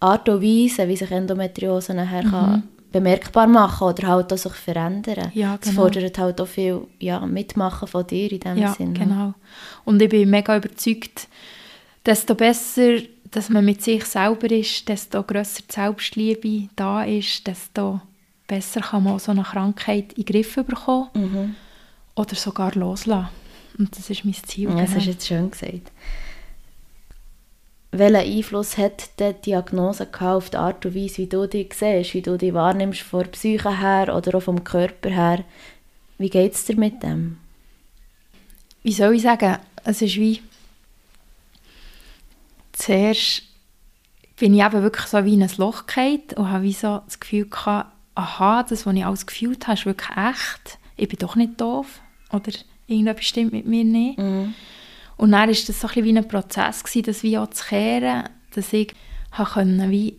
Art und Weise, wie sich Endometriose nachher mhm. kann bemerkbar machen oder halt auch sich verändern. Ja, genau. Das fordert halt auch viel ja, Mitmachen von dir in dem ja, Sinne. genau. Und ich bin mega überzeugt, desto besser dass man mit sich selber ist, desto grösser die Selbstliebe da ist, desto besser kann man so eine Krankheit in den Griff bekommen mhm. oder sogar loslassen. Und das ist mein Ziel. Ja, das genau. hast du jetzt schön gesagt. Welchen Einfluss hat die Diagnose auf die Art und Weise, wie du dich siehst, wie du dich wahrnimmst, von der Psyche her oder auch vom Körper her? Wie geht es dir mit dem? Wie soll ich sagen? Es ist wie zuerst bin ich eben wirklich so wie in ein Loch gefallen und habe wie so das Gefühl gehabt, aha, das, was ich alles gefühlt habe, ist wirklich echt. Ich bin doch nicht doof. Oder irgendetwas stimmt mit mir nicht. Mhm. Und dann war das so ein wie ein Prozess, gewesen, das wie auch zu kehren, dass ich können, wie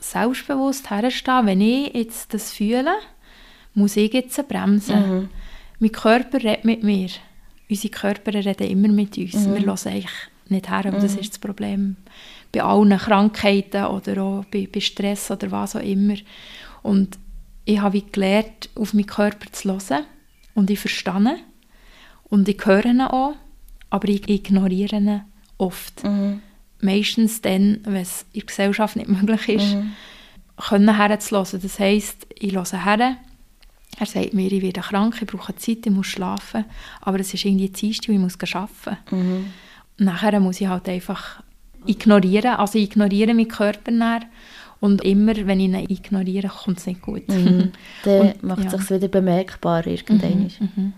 selbstbewusst herstehen wenn ich jetzt das fühle, muss ich jetzt bremsen. Mhm. Mein Körper redet mit mir. Unsere Körper reden immer mit uns. Mhm. Wir hören eigentlich nicht her, aber mhm. das ist das Problem bei allen Krankheiten oder auch bei, bei Stress oder was auch immer. Und ich habe gelernt, auf meinen Körper zu hören und ich verstehe und ich höre ihn auch, aber ich ignoriere ihn oft. Mhm. Meistens dann, wenn es in der Gesellschaft nicht möglich ist, mhm. können herzulassen. Das heisst, ich höre her, er sagt mir, ich werde krank, ich brauche Zeit, ich muss schlafen, aber es ist irgendwie Dienstag und ich muss arbeiten. Mhm. Nachher muss ich halt einfach ignorieren, also ich ignoriere meinen Körper näher und immer, wenn ich ihn ignoriere, kommt es nicht gut. Mhm. *laughs* Dann macht es ja. sich wieder bemerkbar irgendwann. Mhm.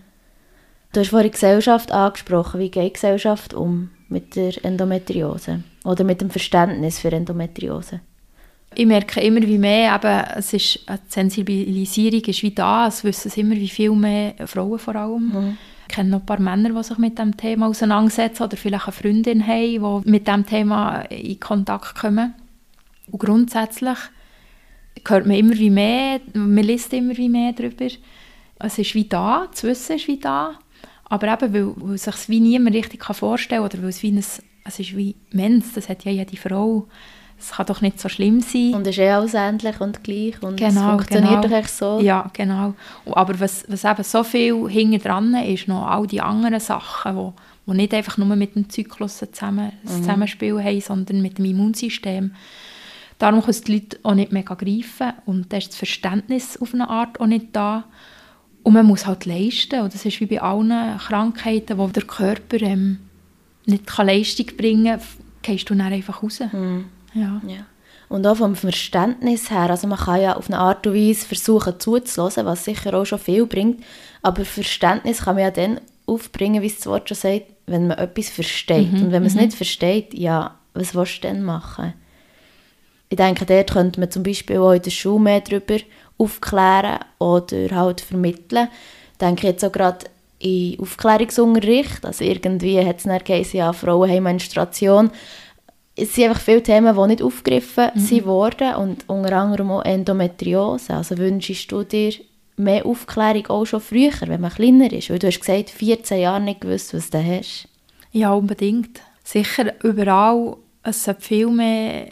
Du hast vorhin Gesellschaft angesprochen. Wie geht die Gesellschaft um mit der Endometriose oder mit dem Verständnis für Endometriose? Ich merke immer wie mehr, eben, es ist, die Sensibilisierung ist wie da, es wissen es immer wie viel mehr Frauen vor allem. Mhm. Ich kenne noch ein paar Männer, die sich mit dem Thema auseinandersetzen oder vielleicht eine Freundin haben, die mit dem Thema in Kontakt kommen. Und grundsätzlich hört man immer wie mehr, man liest immer wie mehr darüber. Es ist wie da, das Wissen ist wie da, aber eben, weil, weil sich es wie niemand richtig vorstellen kann oder weil es wie ein, es ist wie Mensch, das hat ja jede Frau, es kann doch nicht so schlimm sein. Und es ist eh alles ähnlich und gleich und genau, es funktioniert genau. doch echt so. Ja, genau. Aber was, was eben so viel hinten dran ist, noch all die anderen Sachen, wo, wo nicht einfach nur mit dem Zyklus zusammen, mhm. Zusammenspiel haben, sondern mit dem Immunsystem. Darum können die Leute auch nicht mega greifen und da ist das Verständnis auf eine Art auch nicht da. Und man muss halt leisten. Und das ist wie bei allen Krankheiten, wo der Körper ähm, nicht kann Leistung bringen kann, gehst du dann einfach raus. Mhm. Ja. ja. Und auch vom Verständnis her, also man kann ja auf eine Art und Weise versuchen zuzulassen, was sicher auch schon viel bringt, aber Verständnis kann man ja dann aufbringen, wie es das Wort schon sagt, wenn man etwas versteht. Mhm. Und wenn man es mhm. nicht versteht, ja, was willst du denn machen? Ich denke, dort könnte man zum Beispiel auch in der Schule mehr darüber aufklären oder halt vermitteln. Ich denke jetzt auch gerade in Aufklärungsunterricht, also irgendwie hat es dann geheißen, ja, Frauen haben Menstruation. Es sind einfach viele Themen, die nicht aufgegriffen mhm. wurden und unter anderem auch Endometriose. Also wünschst du dir mehr Aufklärung auch schon früher, wenn man kleiner ist? Weil du hast gesagt, 14 Jahre nicht gewusst, was du hast. Ja, unbedingt. Sicher überall, es sollte viel mehr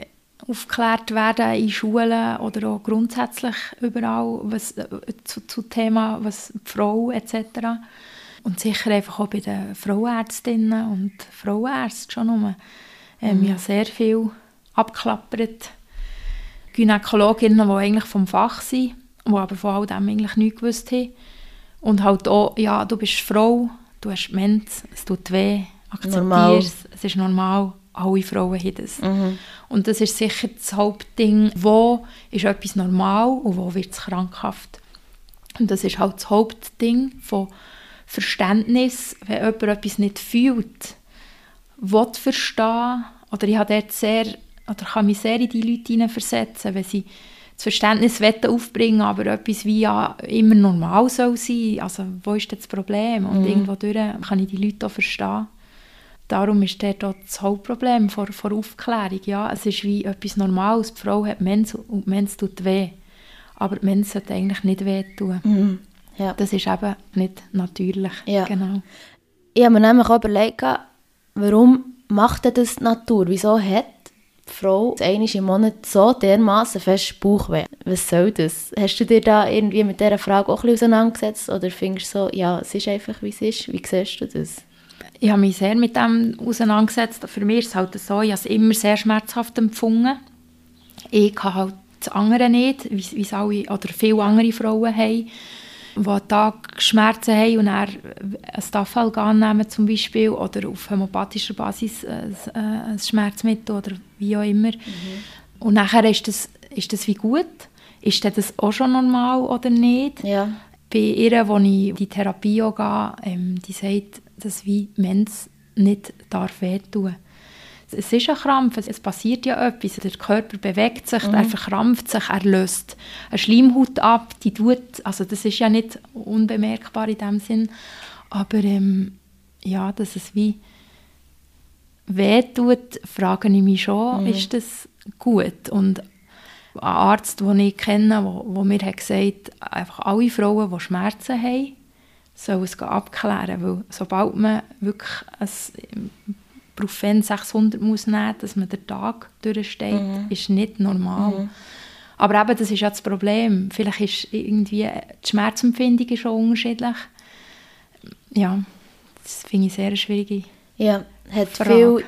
aufgeklärt werden in Schulen oder auch grundsätzlich überall was, äh, zu, zu Thema was Frau etc. Und sicher einfach auch bei den Frauenärztinnen und Frauenärzten schon um. Ähm, mhm. Ich habe sehr viel abgeklappert. Gynäkologinnen, die eigentlich vom Fach sind, die aber von all dem eigentlich nichts gewusst haben. Und halt auch, ja, du bist Frau, du hast Mens, es tut weh, akzeptier es, es ist normal alle Frauen haben das. Mhm. Und das ist sicher das Hauptding, wo ist etwas normal und wo wird es krankhaft. Und das ist halt das Hauptding von Verständnis, wenn jemand etwas nicht fühlt, will verstehen, oder ich habe dort sehr, oder kann mich sehr in die Leute hineinversetzen, wenn sie das Verständnis aufbringen aber etwas wie ja immer normal soll sein, also wo ist das Problem? Und mhm. irgendwo durch kann ich die Leute auch verstehen. Darum ist dort auch das Hauptproblem vor, vor Aufklärung. Ja, es ist wie etwas Normales. Die Frau hat Mens und die Mens tut weh. Aber die Mens sollte eigentlich nicht wehtun. Mhm. Ja. Das ist eben nicht natürlich. Ja. Genau. Ich habe mir nämlich auch überlegt, warum macht das die Natur? Wieso hat die Frau einmal im Monat so dermaßen fest Bauchweh? Was soll das? Hast du dir da irgendwie mit dieser Frage auch ein bisschen auseinandergesetzt? Oder findest du so, ja, es ist einfach, wie es ist? Wie siehst du das? Ich habe mich sehr mit dem auseinandergesetzt. Für mich ist es halt so, ich habe es immer sehr schmerzhaft empfunden. Ich habe halt das andere nicht, wie es alle oder viele andere Frauen haben, die Tag Schmerzen haben und dann ein Staffelg annehmen zum Beispiel oder auf homöopathischer Basis ein, ein Schmerzmittel oder wie auch immer. Mhm. Und nachher ist das, ist das wie gut. Ist das auch schon normal oder nicht? Ja. Bei ihr, wo ich die Therapie auch gehe, ähm, die sagt, dass wie Mensch nicht darf wehtun es ist ein Krampf, es passiert ja etwas, der Körper bewegt sich, mhm. er verkrampft sich, er löst eine Schleimhaut ab, die tut, also das ist ja nicht unbemerkbar in dem Sinn, aber ähm, ja, dass es wie wehtut, frage ich mich schon, mhm. ist das gut und ein Arzt, den ich kenne, wo, wo mir hat gesagt einfach alle Frauen, die Schmerzen haben, sollen es abklären, weil sobald man wirklich ein Brufen 600 muss nehmen, dass man den Tag durchsteht, mhm. ist nicht normal. Mhm. Aber eben, das ist ja das Problem. Vielleicht ist irgendwie die Schmerzempfindung schon unterschiedlich. Ja, das finde ich sehr schwierig. Ja, hat Frage. viele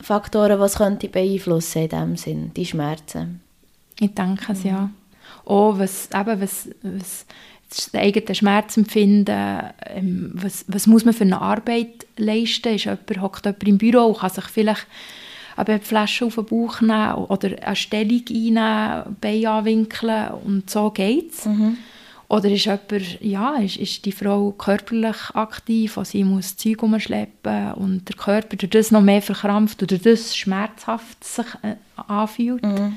Faktoren, was könnte beeinflussen in diesem Sinn, die Schmerzen. Ich denke es, ja. Auch was, eben, was, was das eigene Schmerzempfinden, ähm, was, was muss man für eine Arbeit leisten, ist jemand, hockt jemand im Büro und kann sich vielleicht eine Flasche auf den Bauch nehmen oder eine Stellung einnehmen, Beine anwinkeln und so geht es. Mhm. Oder ist jemand, ja, ist, ist die Frau körperlich aktiv, also sie muss Zeug umschleppen und der Körper durch das noch mehr verkrampft oder das schmerzhaft sich äh, anfühlt. Mhm.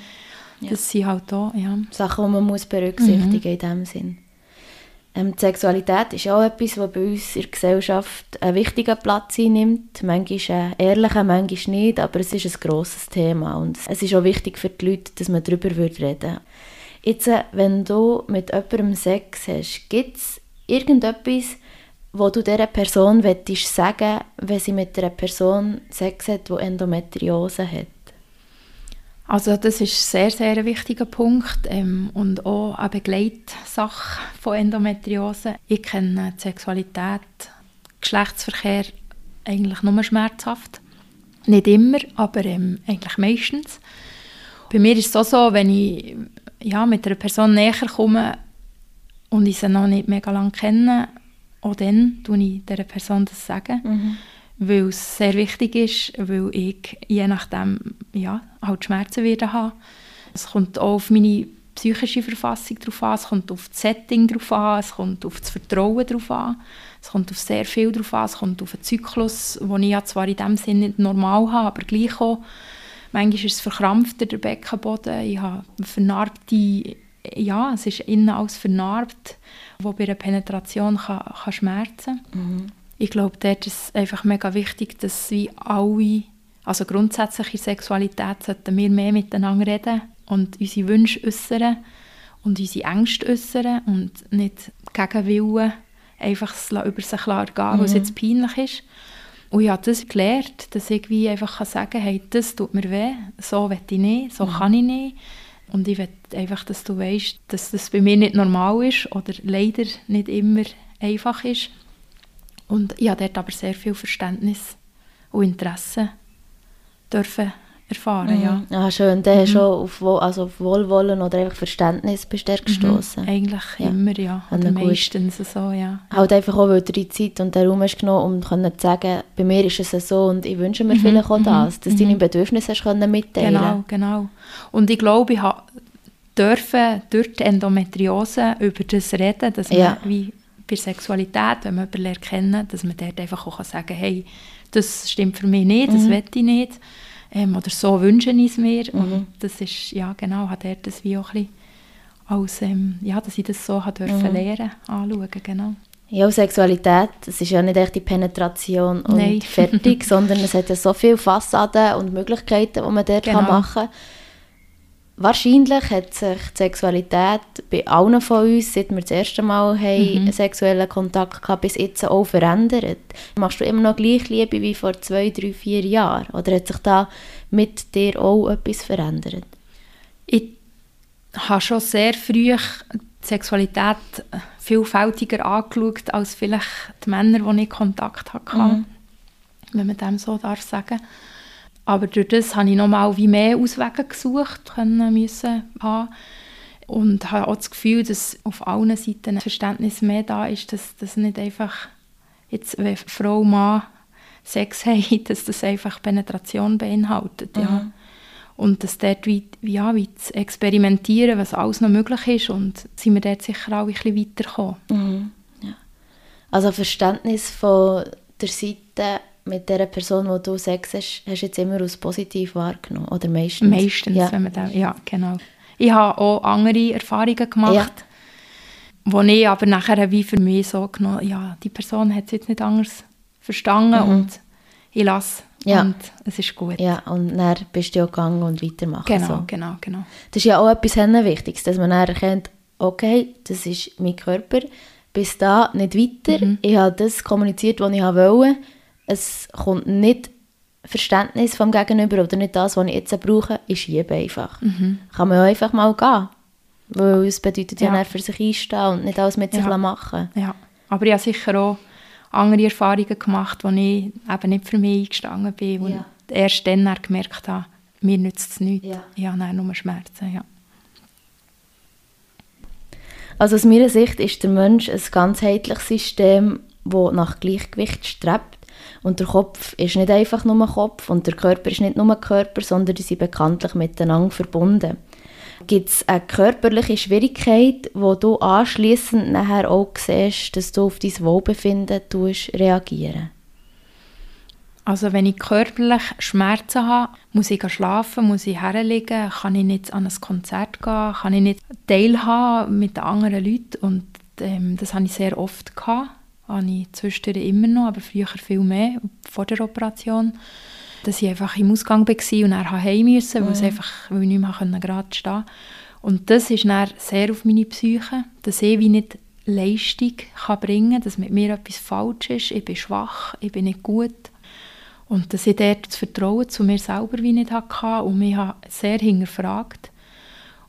Ja. Das sind halt auch, ja. Sachen, die man muss berücksichtigen muss mhm. in dem Sinn. Ähm, die Sexualität ist auch etwas, was bei uns in der Gesellschaft einen wichtigen Platz einnimmt. Manchmal einen ehrlichen, manchmal nicht, aber es ist ein grosses Thema und es ist auch wichtig für die Leute, dass man darüber reden würde. Jetzt, äh, wenn du mit jemandem Sex hast, gibt es irgendetwas, wo du dieser Person sagen wenn sie mit einer Person Sex hat, die Endometriose hat? Also das ist sehr, sehr ein wichtiger Punkt ähm, und auch eine Begleitsache von Endometriose. Ich kenne die Sexualität, Geschlechtsverkehr eigentlich nur schmerzhaft. Nicht immer, aber ähm, eigentlich meistens. Bei mir ist es auch so, wenn ich ja, mit einer Person näher komme und ich sie noch nicht mega lange kenne, auch dann sage ich dieser Person das sagen. Mhm weil es sehr wichtig ist, weil ich je nachdem ja, halt Schmerzen werde haben. Es kommt auch auf meine psychische Verfassung drauf an, es kommt auf das Setting drauf an, es kommt auf das Vertrauen drauf an, es kommt auf sehr viel drauf an, es kommt auf einen Zyklus, den ich ja zwar in dem Sinne nicht normal habe, aber gleich auch. Manchmal ist es verkrampfter, der Beckenboden, ich habe vernarbte, ja, es ist innen alles vernarbt, wo bei einer Penetration kann, kann schmerzen kann. Mhm ich glaube, dort ist es einfach mega wichtig, dass wie alle, also grundsätzliche Sexualität, sollten wir mehr miteinander reden und unsere Wünsche äußern und unsere Ängste äußern und nicht gegen Willen einfach über sich ergehen, mhm. was jetzt peinlich ist. Und ich habe das gelernt, dass ich wie einfach sagen kann, hey, das tut mir weh, so will ich nicht, so mhm. kann ich nicht. Und ich will einfach, dass du weißt, dass das bei mir nicht normal ist oder leider nicht immer einfach ist. Und ich habe dort aber sehr viel Verständnis und Interesse dürfen erfahren, mhm. ja. Ah, schön. Dann mhm. hast du auf, also auf Wohlwollen oder einfach Verständnis bist du gestoßen. Mhm. Eigentlich ja. immer, ja. Oder meistens so, ja. Halt einfach auch, weil du die Zeit und den Raum hast genommen, um zu sagen, bei mir ist es so und ich wünsche mir mhm. vielleicht auch mhm. das, dass du deine mhm. Bedürfnisse hast mitteilen Genau, genau. Und ich glaube, ich habe dürfen durch die Endometriose über das reden, dass man ja. wie bei Sexualität, wenn man jemanden lernt kennen, dass man dort einfach auch sagen kann, hey, das stimmt für mich nicht, das mhm. will ich nicht. Ähm, oder so wünsche ich es mir. Mhm. Und das ist, ja genau, hat er das wie auch ein als, ähm, ja, dass ich das so hat dürfen mhm. lernen, anschauen, genau. Ja, Sexualität, es ist ja nicht echt die Penetration und Nein. fertig, *laughs* sondern es hat ja so viele Fassaden und Möglichkeiten, die man dort genau. machen kann. Wahrscheinlich hat sich die Sexualität bei allen von uns, seit wir das erste Mal haben, mhm. sexuellen Kontakt hatten, bis jetzt auch verändert. Machst du immer noch gleich Liebe wie vor zwei, drei, vier Jahren? Oder hat sich da mit dir auch etwas verändert? Ich habe schon sehr früh die Sexualität vielfältiger angeschaut als vielleicht die Männer, die ich Kontakt hatte. Mhm. wenn man dem so darf sagen. Aber durch das habe ich nochmal wie mehr Auswege gesucht können müssen haben. Und habe auch das Gefühl, dass auf allen Seiten ein Verständnis mehr da ist, dass das nicht einfach, jetzt, wenn Frau und Mann Sex *laughs* haben, dass das einfach Penetration beinhaltet. Mhm. Ja. Und dass dort wie, ja, wie zu experimentieren, was alles noch möglich ist. Und sind wir dort sicher auch ein bisschen weitergekommen. Mhm. Ja. Also Verständnis von der Seite mit der Person, die du Sex hast, hast du jetzt immer als positiv wahrgenommen, oder meistens? Meistens, ja. wenn man da, ja, genau. Ich habe auch andere Erfahrungen gemacht, ja. wo ich aber nachher wie für mich so genommen ja, die Person hat es jetzt nicht anders verstanden mhm. und ich lasse ja. und es ist gut. Ja, und dann bist du ja gegangen und weitermachen. Genau, so. genau, genau. Das ist ja auch etwas Wichtiges, dass man dann erkennt, okay, das ist mein Körper, bis da nicht weiter. Mhm. Ich habe das kommuniziert, was ich wollte es kommt nicht Verständnis vom Gegenüber oder nicht das, was ich jetzt brauche, ich schiebe einfach. Mhm. Kann man ja einfach mal gehen. Weil es bedeutet ja, ja für sich einstehen und nicht alles mit sich ja. machen. Ja, aber ich habe sicher auch andere Erfahrungen gemacht, wo ich eben nicht für mich eingestanden bin und ja. erst dann gemerkt habe, mir nützt es nichts. Ja. Ich habe nur Schmerzen, ja. Also aus meiner Sicht ist der Mensch ein ganzheitliches System, das nach Gleichgewicht strebt und der Kopf ist nicht einfach nur Kopf und der Körper ist nicht nur Körper, sondern die sind bekanntlich miteinander verbunden. Gibt es eine körperliche Schwierigkeit, wo du anschließend nachher auch siehst, dass du auf dein Wohlbefinden reagieren? Also wenn ich körperlich Schmerzen habe, muss ich schlafen, muss ich herlegen, kann ich nicht an ein Konzert gehen, kann ich nicht teilhaben mit anderen Leuten. Und ähm, das habe ich sehr oft gehabt habe ich zwischendurch immer noch, aber früher viel mehr, vor der Operation. Dass ich einfach im Ausgang war und dann heim musste, weil, mhm. einfach, weil ich nicht mehr gerade stehen konnte. Und das ist dann sehr auf meine Psyche, dass ich wie nicht Leistung kann bringen kann, dass mit mir etwas falsch ist, ich bin schwach, ich bin nicht gut. Und dass ich dort das Vertrauen zu mir selber wie nicht hatte und mich sehr hinterfragt.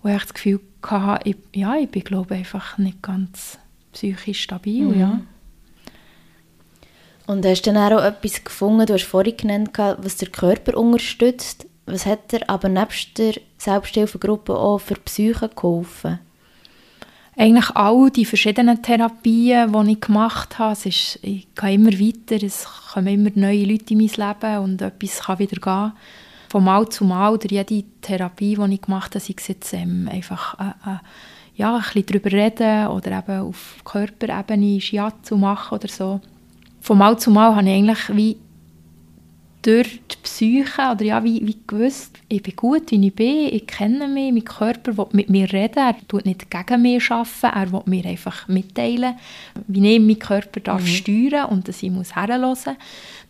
Und ich das Gefühl hatte, ich, ja, ich bin glaube einfach nicht ganz psychisch stabil, mhm. ja. Und hast du dann auch etwas gefunden, du hast vorhin genannt, was der Körper unterstützt. Was hat dir aber nebst der Selbsthilfegruppe auch für Psyche geholfen? Eigentlich all die verschiedenen Therapien, die ich gemacht habe. Es ist, ich gehe immer weiter, es kommen immer neue Leute in mein Leben und etwas kann wieder gehen. Von Mal zu Mal, oder jede Therapie, die ich gemacht habe, sei jetzt ähm, einfach äh, äh, ja, ein bisschen darüber reden oder eben auf Körperebene Shiatsu machen oder so von Mal zu Mal habe ich eigentlich wie durch die Psyche oder ja, wie, wie gewusst, ich bin gut, wie ich bin, ich kenne mich, mein Körper will mit mir reden, er tut nicht gegen mich arbeiten, er will mir einfach mitteilen, wie ich meinen Körper darf mhm. steuern und dass ich muss herhören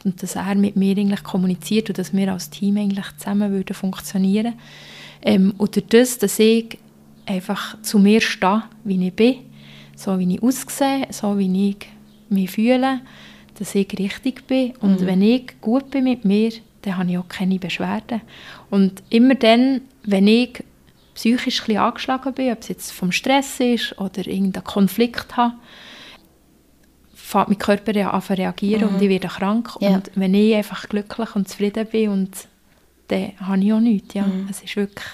und dass er mit mir eigentlich kommuniziert und dass wir als Team eigentlich zusammen würden funktionieren ähm, und durch das, dass ich einfach zu mir stehe, wie ich bin, so wie ich aussehe, so wie ich mich fühle, dass ich richtig bin. Und mhm. wenn ich gut bin mit mir, dann habe ich auch keine Beschwerden. Und immer dann, wenn ich psychisch ein angeschlagen bin, ob es jetzt vom Stress ist oder irgendeinen Konflikt habe, fängt mein Körper an zu reagieren mhm. und ich werde krank. Ja. Und wenn ich einfach glücklich und zufrieden bin, und dann habe ich auch nichts. Ja. Mhm. Es ist wirklich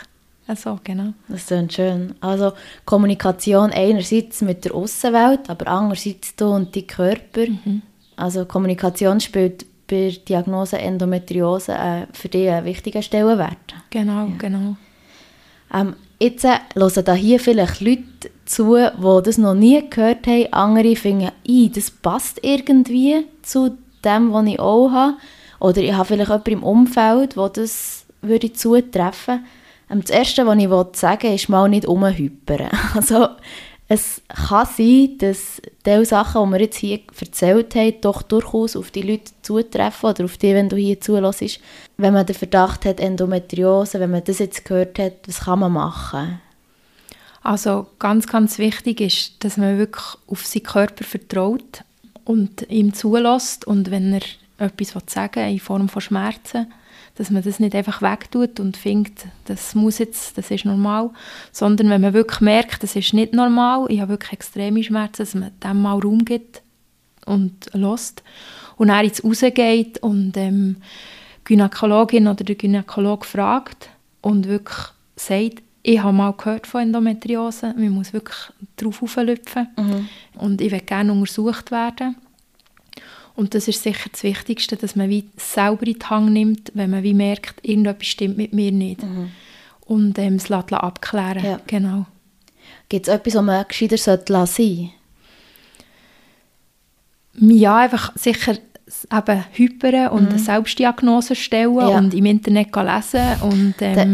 so, genau. Das ist schön. Also Kommunikation einerseits mit der Außenwelt, aber andererseits du und dein Körper. Mhm. Also Kommunikation spielt bei der Diagnose Endometriose äh, für dich einen wichtigen Stellenwert. Genau, ja. genau. Ähm, jetzt äh, hören da hier vielleicht Leute zu, die das noch nie gehört haben. Andere finden, das passt irgendwie zu dem, was ich auch habe. Oder ich habe vielleicht jemanden im Umfeld, wo das würde zutreffen. Ähm, das Erste, was ich sagen will, ist mal nicht umhypern. *laughs* Also es kann sein, dass die Sachen, die wir jetzt hier erzählt haben, doch durchaus auf die Leute zutreffen oder auf die, wenn du hier zulässt. Wenn man den Verdacht hat, Endometriose, wenn man das jetzt gehört hat, was kann man machen? Also ganz, ganz wichtig ist, dass man wirklich auf seinen Körper vertraut und ihm zulässt und wenn er etwas sagen will, in Form von Schmerzen, dass man das nicht einfach wegtut und findet, das muss jetzt, das ist normal, sondern wenn man wirklich merkt, das ist nicht normal, ich habe wirklich extreme Schmerzen, dass man dem mal Raum gibt, und lost und er jetzt rausgeht und ähm, die Gynäkologin oder der Gynäkolog fragt und wirklich sagt, ich habe mal gehört von Endometriose, man muss wirklich darauf auflüpfen mhm. und ich will gerne untersucht werden. Und das ist sicher das Wichtigste, dass man wie selber in die Hand nimmt, wenn man wie merkt, irgendetwas stimmt mit mir nicht. Mhm. Und ähm, es lässt abklären. Ja. Genau. Gibt es etwas, was man gescheiter sein sollte Ja, einfach sicher eben hypern und mhm. eine Selbstdiagnose stellen ja. und im Internet lesen. Und, ähm, das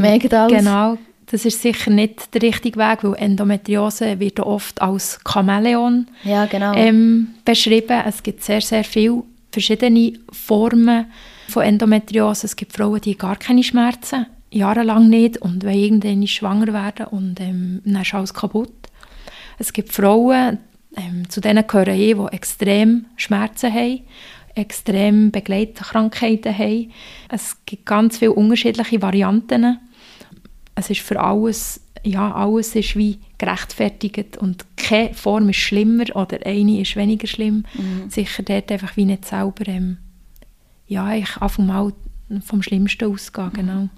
Genau, das ist sicher nicht der richtige Weg, weil Endometriose wird oft als Chamäleon ja, genau. ähm, beschrieben. Es gibt sehr, sehr viele verschiedene Formen von Endometriose. Es gibt Frauen, die gar keine Schmerzen, jahrelang nicht und wollen irgendwann schwanger werden und ähm, dann ist alles kaputt. Es gibt Frauen, ähm, zu denen gehören ich, die extrem Schmerzen haben extrem Begleitkrankheiten haben. Es gibt ganz viele unterschiedliche Varianten. Es ist für alles, ja, alles ist wie gerechtfertigt und keine Form ist schlimmer oder eine ist weniger schlimm. Mhm. Sicher dort einfach wie nicht selber, ähm, ja, ich einfach mal vom Schlimmsten ausgehen, genau.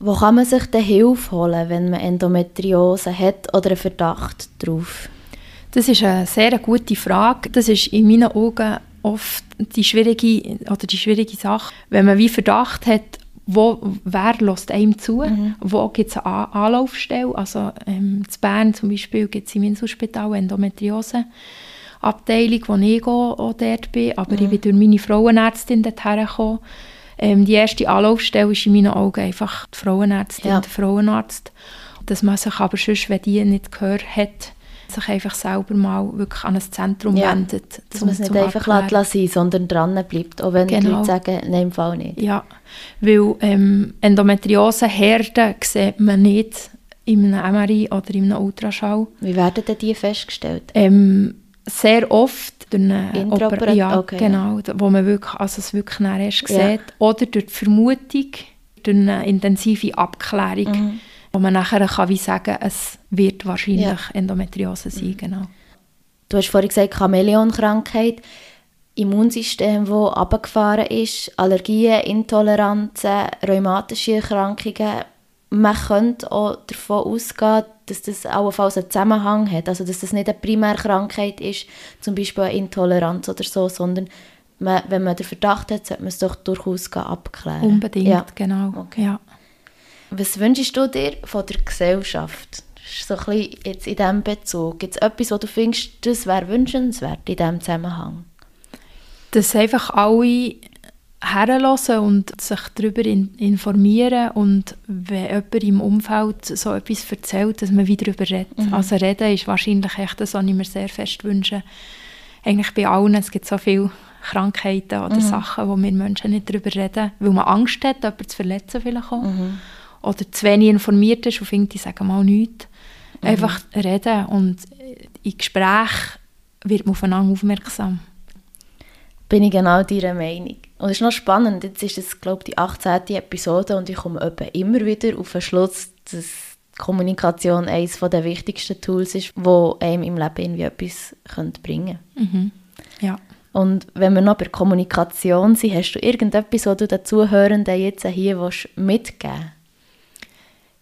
Wo kann man sich denn Hilfe holen, wenn man Endometriose hat oder einen Verdacht darauf? Das ist eine sehr gute Frage. Das ist in meinen Augen oft die schwierige, oder die schwierige Sache, wenn man wie Verdacht hat, wo, wer lässt einem zu, mhm. wo gibt es eine Anlaufstelle, also ähm, in Bern zum Beispiel gibt es im Inselspital Endometriose Abteilung, wo ich auch dort bin, aber mhm. ich bin durch meine Frauenärztin dorthin gekommen. Ähm, die erste Anlaufstelle ist in meinen Augen einfach die Frauenärztin, ja. der Frauenarzt. Dass man sich aber sonst, wenn die nicht gehört hat, sich einfach selber mal wirklich an ein Zentrum ja, wendet. Dass man es nicht einfach lassen, sondern dran bleibt, auch wenn genau. die Leute sagen, nein, im Fall nicht. Ja, weil ähm, Endometriose-Herden sieht man nicht in einem MRI oder in einem Ultraschall. Wie werden denn die festgestellt? Ähm, sehr oft durch eine Operation, ja, okay, genau, ja. wo man wirklich, also es wirklich erst sieht. Ja. Oder durch die Vermutung, durch eine intensive Abklärung. Mhm wo man nachher kann wie sagen es wird wahrscheinlich ja. Endometriose sein. Mhm. Genau. Du hast vorhin gesagt, Chamäleon-Krankheit, Immunsystem, das abgefahren ist, Allergien, Intoleranzen, rheumatische Erkrankungen. Man könnte auch davon ausgehen, dass das allenfalls einen Zusammenhang hat, also dass das nicht eine Primärkrankheit ist, zum Beispiel eine Intoleranz oder so, sondern man, wenn man den Verdacht hat, sollte man es doch durchaus abklären. Unbedingt, ja. genau. Okay. Ja. Was wünschst du dir von der Gesellschaft? So ein bisschen jetzt in diesem Bezug. Gibt es etwas, wo du findest, das wäre wünschenswert in diesem Zusammenhang? Dass einfach alle herlassen und sich darüber informieren und wenn jemand im Umfeld so etwas erzählt, dass man wieder darüber redet. Mhm. Also reden ist wahrscheinlich echt das, was ich mir sehr fest wünsche. Eigentlich bei allen, es gibt so viele Krankheiten oder mhm. Sachen, wo wir Menschen nicht darüber reden, weil man Angst hat, jemanden zu verletzen vielleicht auch. Mhm oder zu wenig informiert ist und findet, ich sage mal nichts. Mhm. Einfach reden und in Gespräch wird man aufeinander aufmerksam. Bin ich genau deiner Meinung. Und es ist noch spannend, jetzt ist es, glaube ich, die 18. Episode und ich komme immer wieder auf den Schluss, dass Kommunikation eines der wichtigsten Tools ist, wo einem im Leben irgendwie etwas bringen könnte. Mhm. Ja. Und wenn wir noch bei Kommunikation sind, hast du irgendetwas, was du den Zuhörenden jetzt hier mitgeben willst?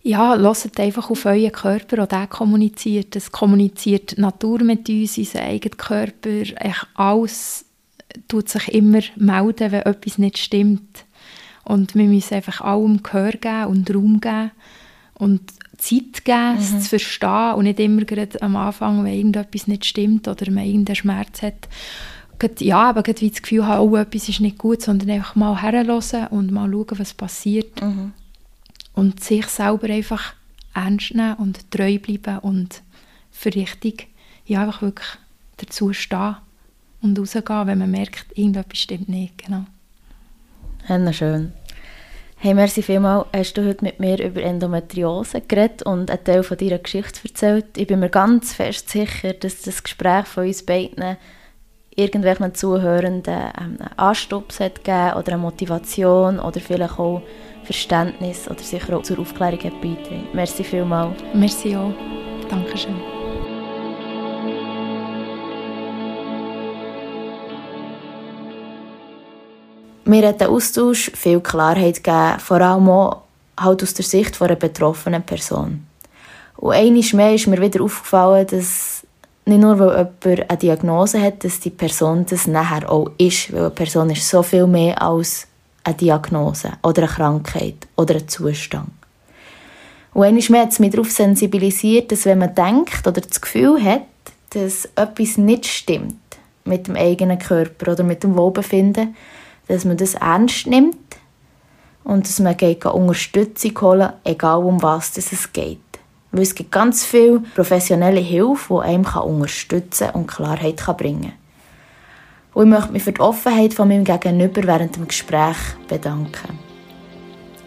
Ja, hört einfach auf euren Körper, auch der kommuniziert. Es kommuniziert die Natur mit uns, unser eigener Körper. Echt alles tut sich immer melden, wenn etwas nicht stimmt. Und wir müssen einfach allem Gehör geben und Raum geben und Zeit geben, mhm. es zu verstehen und nicht immer gerade am Anfang, wenn irgendetwas nicht stimmt oder man irgendeinen Schmerz hat, ja, aber wie das Gefühl haben, oh, etwas ist nicht gut, sondern einfach mal herhören und mal schauen, was passiert. Mhm und sich selber einfach ernst nehmen und treu bleiben und für richtig ja, einfach wirklich dazu stehen und rausgehen, wenn man merkt, irgendetwas stimmt nicht. Genau. Hanna, schön. Hey, merci vielmals, hast du heute mit mir über Endometriose geredet und einen Teil von deiner Geschichte erzählt. Ich bin mir ganz fest sicher, dass das Gespräch von uns beiden irgendwelchen Zuhörenden einen Anstoß hat gegeben oder eine Motivation oder vielleicht auch Verständnis oder sicher auch zur Aufklärung beitragen. Merci vielmals. Merci auch. Dankeschön. Mir hat der Austausch viel Klarheit gegeben, vor allem auch halt aus der Sicht einer betroffenen Person. Und eines mehr ist mir wieder aufgefallen, dass nicht nur, weil jemand eine Diagnose hat, dass die Person das nachher auch ist, weil eine Person ist so viel mehr als eine Diagnose oder eine Krankheit oder ein Zustand. Und einmal mehr hat es mich darauf sensibilisiert, dass wenn man denkt oder das Gefühl hat, dass etwas nicht stimmt mit dem eigenen Körper oder mit dem Wohlbefinden, dass man das ernst nimmt und dass man geht Unterstützung holen egal um was es geht. Weil es gibt ganz viel professionelle Hilfe, die einem unterstützen und Klarheit bringen kann. Und ich möchte mich für die Offenheit von meinem Gegenüber während dem Gespräch bedanken.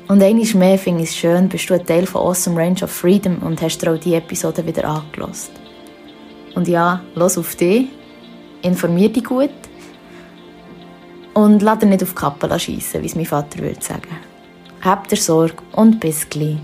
Und einmal mehr finde ich es schön, bist du ein Teil von Awesome Range of Freedom und hast dir auch diese Episode wieder angelost. Und ja, los auf dich, informier dich gut und lass dir nicht auf die Kappe schiessen, wie es mein Vater würde sagen. Habt ihr Sorge und bis gleich.